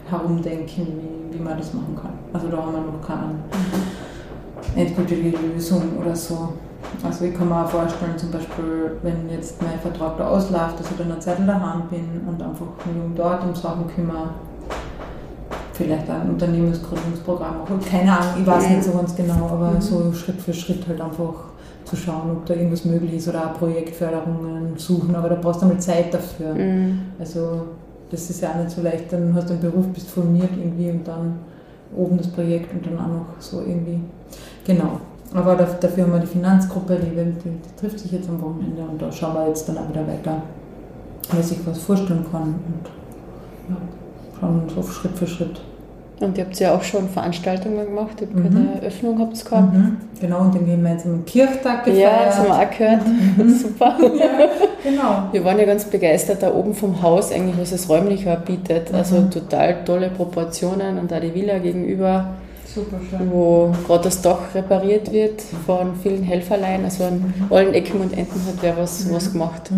E: Herumdenken, wie, wie man das machen kann. Also da haben wir noch keine mhm. endgültige Lösung oder so. Also ich kann mir auch vorstellen, zum Beispiel, wenn jetzt mein Vertrag da ausläuft, dass ich dann eine Zeit daheim bin und einfach mich um dort um Sachen kümmere. Vielleicht ein Unternehmensgründungsprogramm. Keine Ahnung, ich weiß nicht so ganz genau, aber mhm. so Schritt für Schritt halt einfach zu schauen, ob da irgendwas möglich ist oder auch Projektförderungen suchen, aber da brauchst du mal Zeit dafür. Mhm. Also das ist ja auch nicht so leicht, dann hast du einen Beruf, bist formiert irgendwie und dann oben das Projekt und dann auch noch so irgendwie. Genau. Aber dafür haben wir die Finanzgruppe, die, die, trifft sich jetzt am Wochenende und da schauen wir jetzt dann auch wieder weiter, was ich was vorstellen kann und ja, schauen uns auf Schritt für Schritt.
C: Und ihr habt ja auch schon Veranstaltungen gemacht, ihr habt mhm. eine Eröffnung habt ihr gehabt. Mhm.
E: Genau, und den gemeinsamen Kirchtag gefeiert.
C: Ja, das haben wir auch gehört. Mhm. *laughs* Super. *laughs* Ja, genau. Wir waren ja ganz begeistert da oben vom Haus, eigentlich, was es räumlich bietet. Mhm. Also total tolle Proportionen und da die Villa gegenüber. Wo gerade das Dach repariert wird von vielen Helferlein. Also an mhm. allen Ecken und Enden hat wer was, mhm. was gemacht.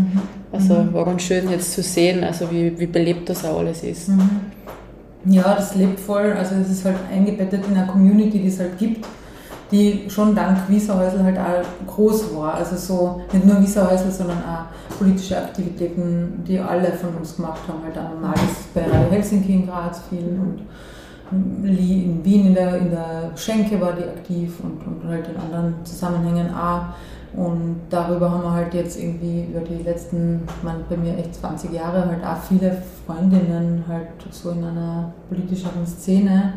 C: Also war ganz schön jetzt zu sehen, also wie, wie belebt das auch alles ist.
E: Ja, das lebt voll. Also es ist halt eingebettet in einer Community, die es halt gibt, die schon dank Wieserhäusl halt auch groß war. Also so nicht nur Wieserhäusl, sondern auch politische Aktivitäten, die alle von uns gemacht haben. Halt auch normal bei Radio Helsinki in Graz viel und in Wien in der, in der Schenke war die aktiv und, und halt in anderen Zusammenhängen auch. Und darüber haben wir halt jetzt irgendwie über die letzten, man bei mir echt 20 Jahre, halt auch viele Freundinnen halt so in einer politischeren Szene.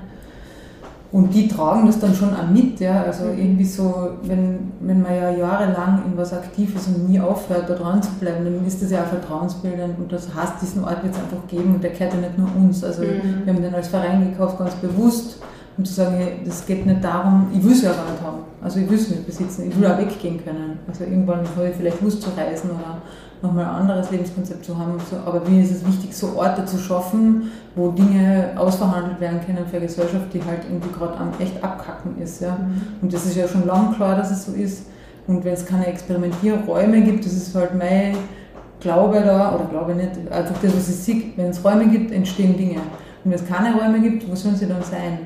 E: Und die tragen das dann schon auch mit, ja. Also mhm. irgendwie so, wenn, wenn man ja jahrelang in was aktiv ist und nie aufhört, da dran zu bleiben, dann ist das ja auch vertrauensbildend und das heißt, diesen Ort wird es einfach geben und der gehört ja nicht nur uns. Also mhm. wir haben den als Verein gekauft, ganz bewusst um zu sagen, hey, das geht nicht darum, ich will es ja gar nicht haben. Also ich will es nicht besitzen, ich will auch weggehen können. Also irgendwann habe ich vielleicht Lust zu reisen oder nochmal ein anderes Lebenskonzept zu haben. Aber mir ist es wichtig, so Orte zu schaffen, wo Dinge ausverhandelt werden können für eine Gesellschaft, die halt irgendwie gerade am echt abkacken ist. Ja? Mhm. Und das ist ja schon lange klar, dass es so ist. Und wenn es keine Experimentierräume gibt, das ist halt mein Glaube da, oder glaube nicht, einfach das, was ich sehe, wenn es Räume gibt, entstehen Dinge. Und wenn es keine Räume gibt, wo sollen sie dann sein?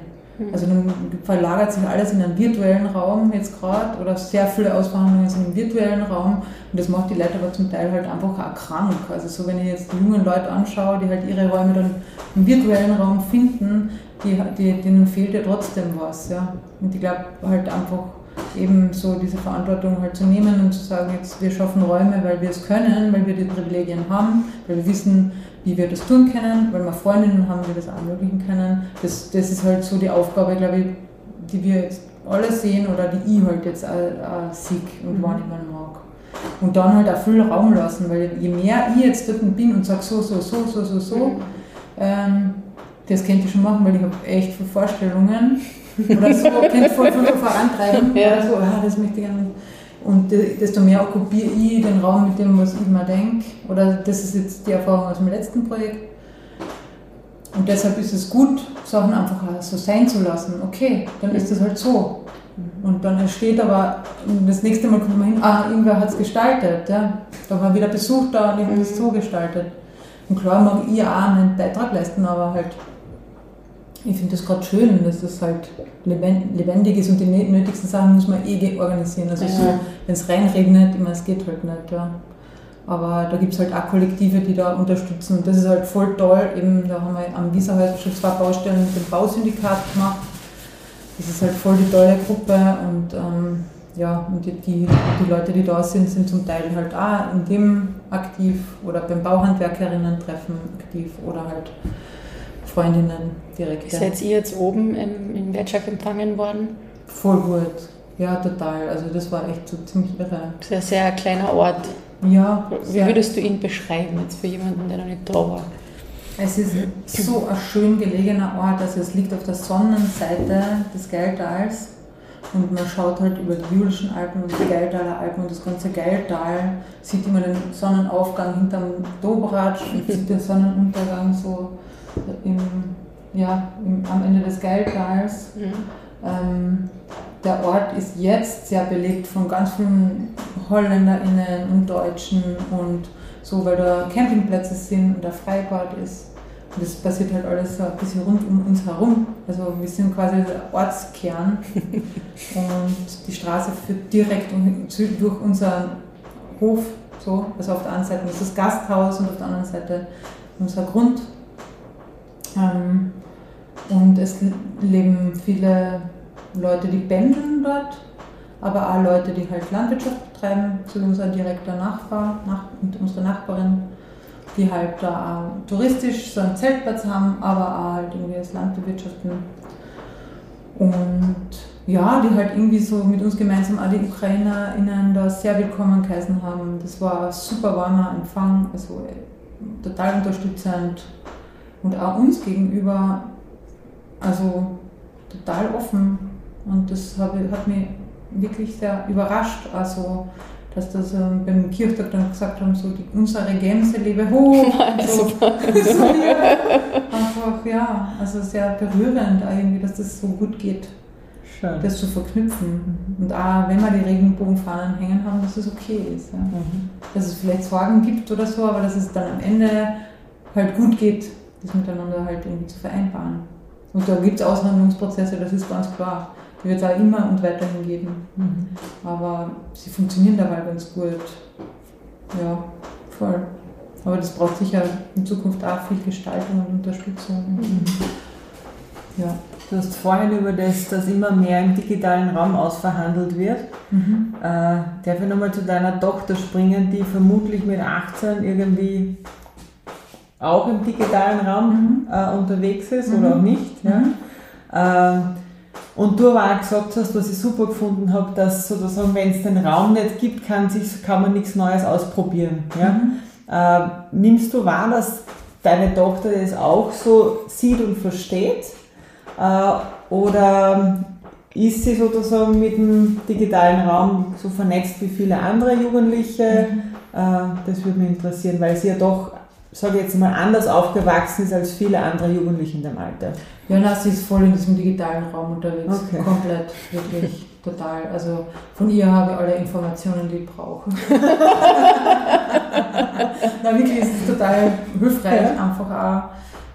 E: Also dann verlagert sich alles in einen virtuellen Raum jetzt gerade oder sehr viele Ausverhandlungen sind im virtuellen Raum und das macht die Leute aber zum Teil halt einfach auch krank. Also so wenn ich jetzt die jungen Leute anschaue, die halt ihre Räume dann im virtuellen Raum finden, die, die, denen fehlt ja trotzdem was. Ja? Und ich glaube halt einfach eben so diese Verantwortung halt zu nehmen und zu sagen, jetzt wir schaffen Räume, weil wir es können, weil wir die Privilegien haben, weil wir wissen, wie wir das tun können, weil wir Freundinnen haben, die das ermöglichen können. Das, das ist halt so die Aufgabe, glaube ich, die wir jetzt alle sehen oder die ich halt jetzt auch, auch sehe und mhm. wahrnehmen mag. Und dann halt auch viel Raum lassen, weil je mehr ich jetzt dort bin und sage so, so, so, so, so, so, mhm. ähm, das könnte ich schon machen, weil ich habe echt viele Vorstellungen oder so, könnte voll, voll, *laughs* vorantreiben ja. oder so, ah, das möchte ich gerne und desto mehr okkupiere ich den Raum mit dem, was ich mir denke. Oder das ist jetzt die Erfahrung aus dem letzten Projekt. Und deshalb ist es gut, Sachen einfach so sein zu lassen. Okay, dann ist das halt so. Und dann entsteht aber, das nächste Mal kommt man hin, ah, irgendwer hat es gestaltet. Ja. Da war wieder Besuch da und ich habe es so gestaltet. Und klar mag ich auch einen Beitrag leisten, aber halt ich finde das gerade schön, dass das halt lebendig ist und die nötigsten Sachen muss man eh organisieren. Also ja. so, wenn es reinregnet, immer es geht halt nicht. Ja. Aber da gibt es halt auch Kollektive, die da unterstützen. Das ist halt voll toll. Eben, da haben wir am Wieserhäuser schon zwei Baustellen mit dem Bausyndikat gemacht. Das ist halt voll die tolle Gruppe und ähm, ja, und die, die, die, Leute, die da sind, sind zum Teil halt auch in dem aktiv oder beim Bauhandwerkerinnen-Treffen aktiv oder halt Freundinnen direkt.
C: Ja. Seid ihr jetzt oben im, in Wertschak empfangen worden?
E: Voll gut. Ja, total. Also das war echt so ziemlich irre.
C: Ein sehr kleiner Ort.
E: Ja.
C: Wie würdest du ihn beschreiben jetzt für jemanden, der noch nicht da war?
E: Es ist so ein schön gelegener Ort, also es liegt auf der Sonnenseite des Geldtals und man schaut halt über die Julischen Alpen und die Geldtaler Alpen und das ganze Geldtal, sieht immer den Sonnenaufgang hinterm Dobratsch und sieht den Sonnenuntergang so im, ja, im, am Ende des Geldtals. Mhm. Ähm, der Ort ist jetzt sehr belebt von ganz vielen HolländerInnen und Deutschen und so, weil da Campingplätze sind und da Freibad ist. das passiert halt alles so ein bisschen rund um uns herum. Also wir sind quasi der Ortskern *laughs* und die Straße führt direkt durch unseren Hof. So. Also auf der einen Seite ist das Gasthaus und auf der anderen Seite unser Grund. Und es leben viele Leute, die pendeln dort, aber auch Leute, die halt Landwirtschaft betreiben, wie unser direkter Nachbar nach, unsere Nachbarin die halt da touristisch so einen Zeltplatz haben, aber auch halt irgendwie das Land bewirtschaften. Und ja, die halt irgendwie so mit uns gemeinsam alle UkrainerInnen da sehr willkommen geheißen haben. Das war ein super warmer Empfang, also total unterstützend und auch uns gegenüber, also total offen. Und das hat mich wirklich sehr überrascht. Also dass das ähm, beim Kirchtag dann gesagt haben, so die, unsere Gänse lebe hoch. *laughs* so. so ja, einfach, ja, also sehr berührend irgendwie, dass das so gut geht, Schön. das zu verknüpfen. Und auch wenn wir die Regenbogenfahnen hängen haben, dass es okay ist. Ja. Mhm. Dass es vielleicht Sorgen gibt oder so, aber dass es dann am Ende halt gut geht, das miteinander halt irgendwie zu vereinbaren. Und da gibt es Aushandlungsprozesse, das ist ganz klar. Die wird es auch immer und weiterhin geben. Mhm. Aber sie funktionieren dabei ganz gut. Ja, voll. Aber das braucht sicher in Zukunft auch viel Gestaltung und Unterstützung. Mhm.
D: Ja. Du hast vorhin über das, dass immer mehr im digitalen Raum ausverhandelt wird. Mhm. Äh, darf ich nochmal zu deiner Tochter springen, die vermutlich mit 18 irgendwie auch im digitalen Raum mhm. äh, unterwegs ist oder mhm. auch nicht. Ja? Äh, und du aber auch gesagt hast, was ich super gefunden habe, dass sozusagen, wenn es den Raum nicht gibt, kann, sich, kann man nichts Neues ausprobieren. Ja? Äh, nimmst du wahr, dass deine Tochter das auch so sieht und versteht? Äh, oder ist sie sozusagen mit dem digitalen Raum so vernetzt wie viele andere Jugendliche? Mhm. Äh, das würde mich interessieren, weil sie ja doch sage ich jetzt mal, anders aufgewachsen ist als viele andere Jugendliche in dem Alter.
E: Ja, na, sie ist voll in diesem digitalen Raum unterwegs. Okay. Komplett, wirklich, *laughs* total. Also von ihr habe ich alle Informationen, die ich brauche. *laughs* na, wirklich ist es total hilfreich, ja. einfach auch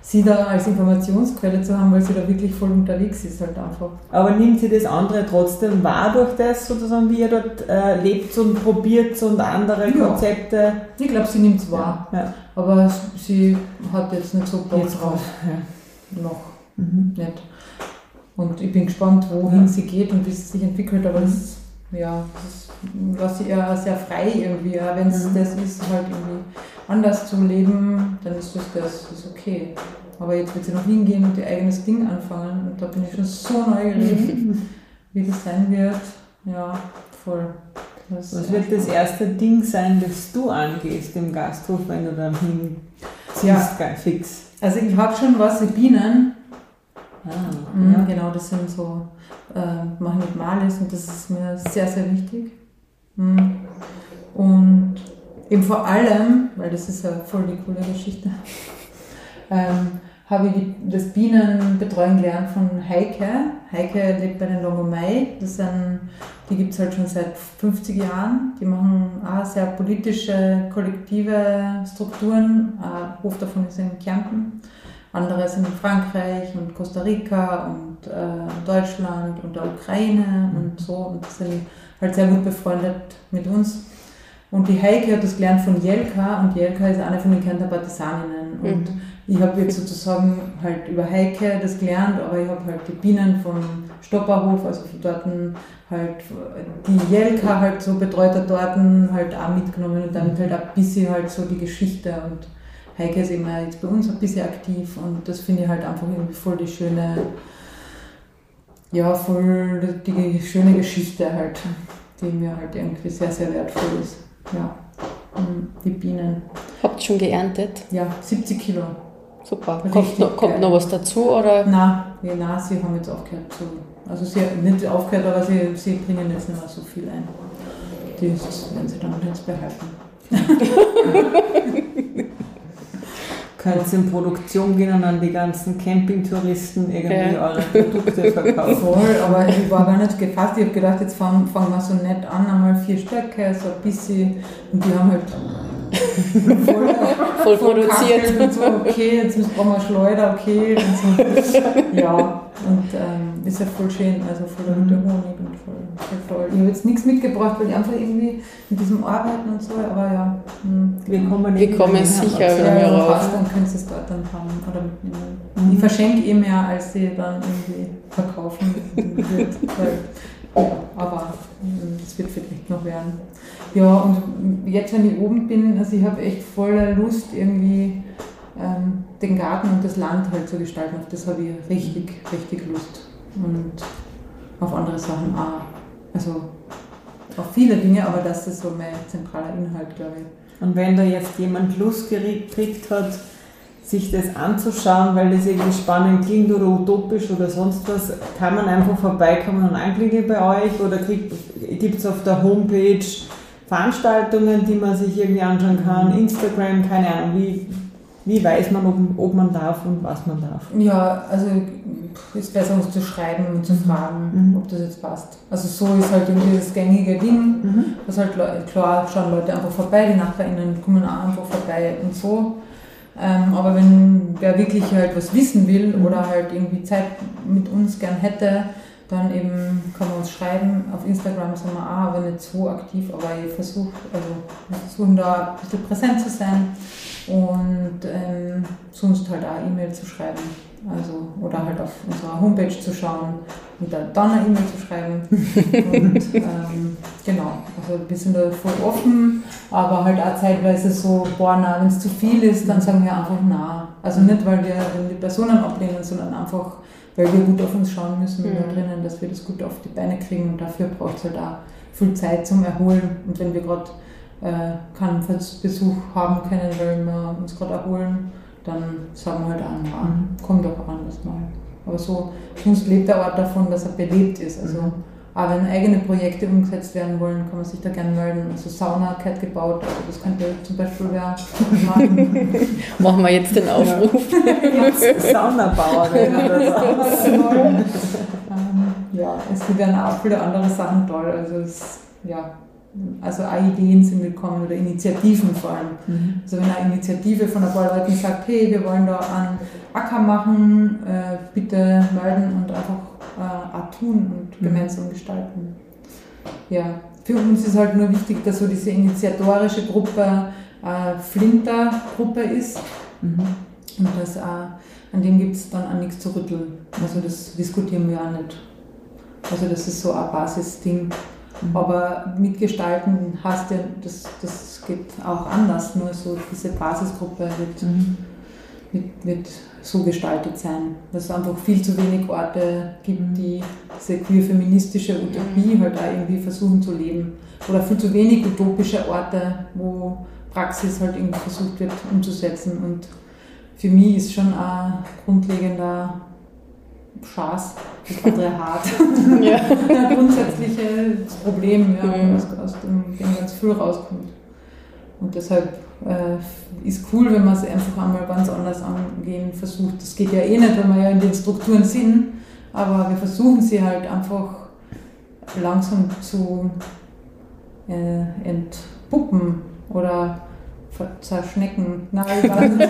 E: sie da als Informationsquelle zu haben, weil sie da wirklich voll unterwegs ist halt einfach.
D: Aber nimmt sie das andere trotzdem wahr durch das sozusagen, wie ihr dort äh, lebt und probiert und andere ja. Konzepte?
E: Ich glaube, sie nimmt es wahr. Ja. Aber sie hat jetzt nicht so Bock drauf. Ja. Noch mhm. nicht. Und ich bin gespannt, wohin ja. sie geht und wie es sich entwickelt, aber das, ja, das lasse ich ja sehr frei irgendwie. Wenn es mhm. das ist, halt irgendwie anders zu leben, dann ist das, das ist okay. Aber jetzt wird sie noch hingehen und ihr eigenes Ding anfangen. Und da bin ich schon so neugierig, wie das sein wird. Ja, voll.
D: Das Was wird das erste Ding sein, das du angehst im Gasthof, wenn du dann hinziehst, ja. fix?
E: Also ich habe schon was, Bienen. Ah, mhm, ja. Genau, das sind so, äh, mache ich mit Malis und das ist mir sehr, sehr wichtig. Mhm. Und eben vor allem, weil das ist ja voll die coole Geschichte, *laughs* ähm, habe ich die, das Bienenbetreuen gelernt von Heike. Heike lebt bei den Longomai. Die gibt es halt schon seit 50 Jahren. Die machen auch sehr politische, kollektive Strukturen. Hof davon ist in Kärnten. Andere sind in Frankreich und Costa Rica und äh, Deutschland und der Ukraine und so. Und sind halt sehr gut befreundet mit uns. Und die Heike hat das gelernt von Jelka und Jelka ist eine von den Kärntner Partisaninnen. Und mhm. Ich habe jetzt sozusagen halt über Heike das gelernt, aber ich habe halt die Bienen vom Stopperhof, also von dort halt die Jelka halt so betreut hat dort halt auch mitgenommen und damit halt ein bisschen halt so die Geschichte und Heike ist immer jetzt bei uns ein bisschen aktiv und das finde ich halt einfach irgendwie voll die schöne, ja, voll die schöne Geschichte halt, die mir halt irgendwie sehr, sehr wertvoll ist. Ja, die Bienen.
C: Habt ihr schon geerntet?
E: Ja, 70 Kilo.
C: Super. kommt, noch, kommt noch was dazu? Oder?
E: Nein, ja, nein, sie haben jetzt aufgehört zu. Also sie haben nicht aufgehört, aber sie, sie bringen jetzt nicht mehr so viel ein. Das werden sie dann jetzt behalten. *laughs*
D: könnt in Produktion gehen und an die ganzen Campingtouristen irgendwie ja. eure Produkte verkaufen.
E: Voll, aber ich war gar nicht gefasst. Ich habe gedacht, jetzt fangen, fangen wir so nett an, einmal vier Stöcke, so ein bisschen. Und die haben halt *laughs*
C: voll, voll produziert.
E: Und so, okay, jetzt brauchen wir Schleuder, okay. Und so. *laughs* Ja, und ähm, ist ja voll schön, also voll mhm. der Honig und voll, voll toll. Ich habe jetzt nichts mitgebracht, weil ich einfach irgendwie mit diesem Arbeiten und so, aber ja. Mh, hm,
C: wir kommen, wir kommen sicher wieder
E: mehr raus. Dann können sie es dort dann haben oder mitnehmen. Mhm. Ich verschenke eh mehr, als sie dann irgendwie verkaufen wird. *laughs* Aber es hm, wird vielleicht noch werden. Ja, und jetzt, wenn ich oben bin, also ich habe echt voller Lust, irgendwie ähm, den Garten und das Land halt zu gestalten. Auf das habe ich richtig, richtig Lust. Und auf andere Sachen auch. Also auf viele Dinge, aber das ist so mein zentraler Inhalt, glaube ich.
D: Und wenn da jetzt jemand Lust gekriegt hat, sich das anzuschauen, weil das irgendwie spannend klingt oder utopisch oder sonst was, kann man einfach vorbeikommen und anklicken bei euch oder gibt es auf der Homepage Veranstaltungen, die man sich irgendwie anschauen kann, Instagram, keine Ahnung, wie, wie weiß man, ob, ob man darf und was man darf?
E: Ja, also ist besser, uns zu schreiben und zu mhm. fragen, mhm. ob das jetzt passt. Also so ist halt irgendwie das gängige Ding, mhm. dass halt klar schauen Leute einfach vorbei, die NachbarInnen kommen auch einfach vorbei und so. Ähm, aber wenn wer wirklich halt was wissen will oder halt irgendwie Zeit mit uns gern hätte, dann eben kann man uns schreiben. Auf Instagram sind wir auch, aber nicht so aktiv, aber ich versuche, also wir versuchen da ein bisschen präsent zu sein und ähm, sonst halt auch E-Mail zu schreiben. Also, oder halt auf unserer Homepage zu schauen und dann eine E-Mail zu schreiben. *laughs* und ähm, genau, also wir sind da voll offen, aber halt auch zeitweise so, boah, na, wenn es zu viel ist, dann sagen wir einfach na. Also nicht, weil wir die Personen ablehnen, sondern einfach, weil wir gut auf uns schauen müssen mhm. da drinnen, dass wir das gut auf die Beine kriegen und dafür braucht es halt auch viel Zeit zum Erholen. Und wenn wir gerade äh, keinen Besuch haben können, weil wir uns gerade erholen, dann sagen wir halt an, ja, mhm. komm doch anders mal. Aber so, sonst lebt der Ort davon, dass er belebt ist. Also, mhm. Aber wenn eigene Projekte umgesetzt werden wollen, kann man sich da gerne melden. Also Sauna hat gebaut, also das könnte zum Beispiel wer machen. *laughs*
C: machen wir jetzt den Aufruf. *laughs*
D: Ja. So. *laughs*
E: ähm, ja, es werden auch viele andere Sachen toll. Also es, ja, also auch Ideen sind willkommen oder Initiativen vor allem. Mhm. Also wenn eine Initiative von ein paar Leuten sagt, hey, wir wollen da einen Acker machen, äh, bitte melden und einfach äh, auch tun und mhm. gemeinsam gestalten. Ja, für uns ist halt nur wichtig, dass so diese initiatorische Gruppe äh, Flinter-Gruppe ist mhm. und das äh, an dem gibt es dann auch nichts zu rütteln. Also das diskutieren wir auch nicht. Also das ist so ein Basisding. Mhm. Aber mitgestalten heißt ja, das, das geht auch anders. Nur so diese Basisgruppe wird, mhm. wird, wird so gestaltet sein, dass es einfach viel zu wenig Orte gibt, mhm. die diese queer-feministische Utopie mhm. halt auch irgendwie versuchen zu leben. Oder viel zu wenig utopische Orte, wo Praxis halt irgendwie versucht wird umzusetzen. Und für mich ist schon ein grundlegender Schaß, das *laughs* andere hart. *laughs* ja. ein grundsätzliches Problem, ja, mhm. aus, aus dem, dem ganz viel rauskommt. Und deshalb äh, ist cool, wenn man es einfach einmal ganz anders angehen versucht. Das geht ja eh nicht, wenn wir ja in den Strukturen sind, aber wir versuchen sie halt einfach langsam zu äh, entpuppen oder zerschnecken. Nein, *laughs*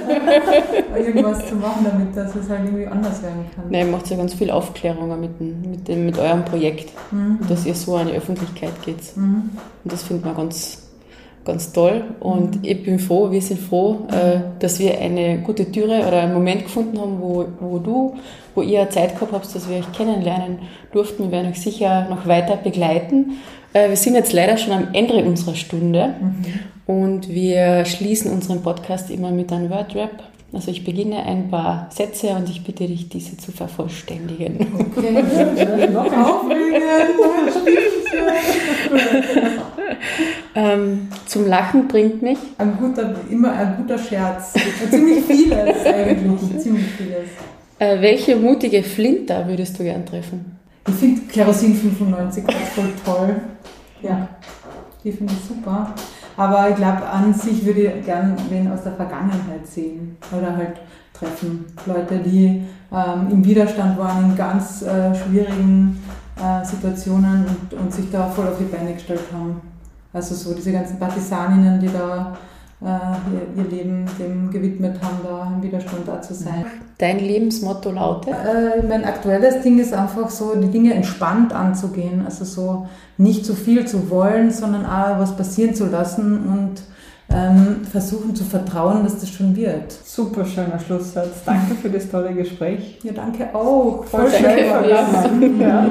E: irgendwas zu machen, damit dass es halt irgendwie anders werden kann.
C: Nein, ihr macht ja ganz viel Aufklärung mit, mit, dem, mit eurem Projekt, mhm. dass ihr so an die Öffentlichkeit geht. Mhm. Und das findet man ganz, ganz toll. Und mhm. ich bin froh, wir sind froh, äh, dass wir eine gute Türe oder einen Moment gefunden haben, wo, wo du, wo ihr Zeit gehabt habt, dass wir euch kennenlernen durften. Wir werden euch sicher noch weiter begleiten. Äh, wir sind jetzt leider schon am Ende unserer Stunde mhm. Und wir schließen unseren Podcast immer mit einem Wordrap. Also ich beginne ein paar Sätze und ich bitte dich, diese zu vervollständigen. Okay, noch aufregend. ähm, zum Lachen bringt mich.
E: Ein guter, immer ein guter Scherz. Ziemlich vieles eigentlich. *laughs* Ziemlich vieles.
C: Äh, welche mutige Flinter würdest du gern treffen?
E: Ich finde Kerosin 95 voll toll. Ja, die finde ich super. Aber ich glaube, an sich würde ich gerne wen aus der Vergangenheit sehen oder halt treffen. Leute, die ähm, im Widerstand waren in ganz äh, schwierigen äh, Situationen und, und sich da voll auf die Beine gestellt haben. Also so diese ganzen Partisaninnen, die da ihr, ihr, Leben dem gewidmet haben, da im Widerstand da zu sein.
C: Dein Lebensmotto lautet?
E: Äh, mein aktuelles Ding ist einfach so, die Dinge entspannt anzugehen. Also so nicht zu viel zu wollen, sondern auch was passieren zu lassen und ähm, versuchen zu vertrauen, dass das schon wird.
D: Super schöner Schlusssatz. Danke für das tolle Gespräch.
E: Ja, danke auch.
C: Voll, Voll schön. Danke, *laughs* ja.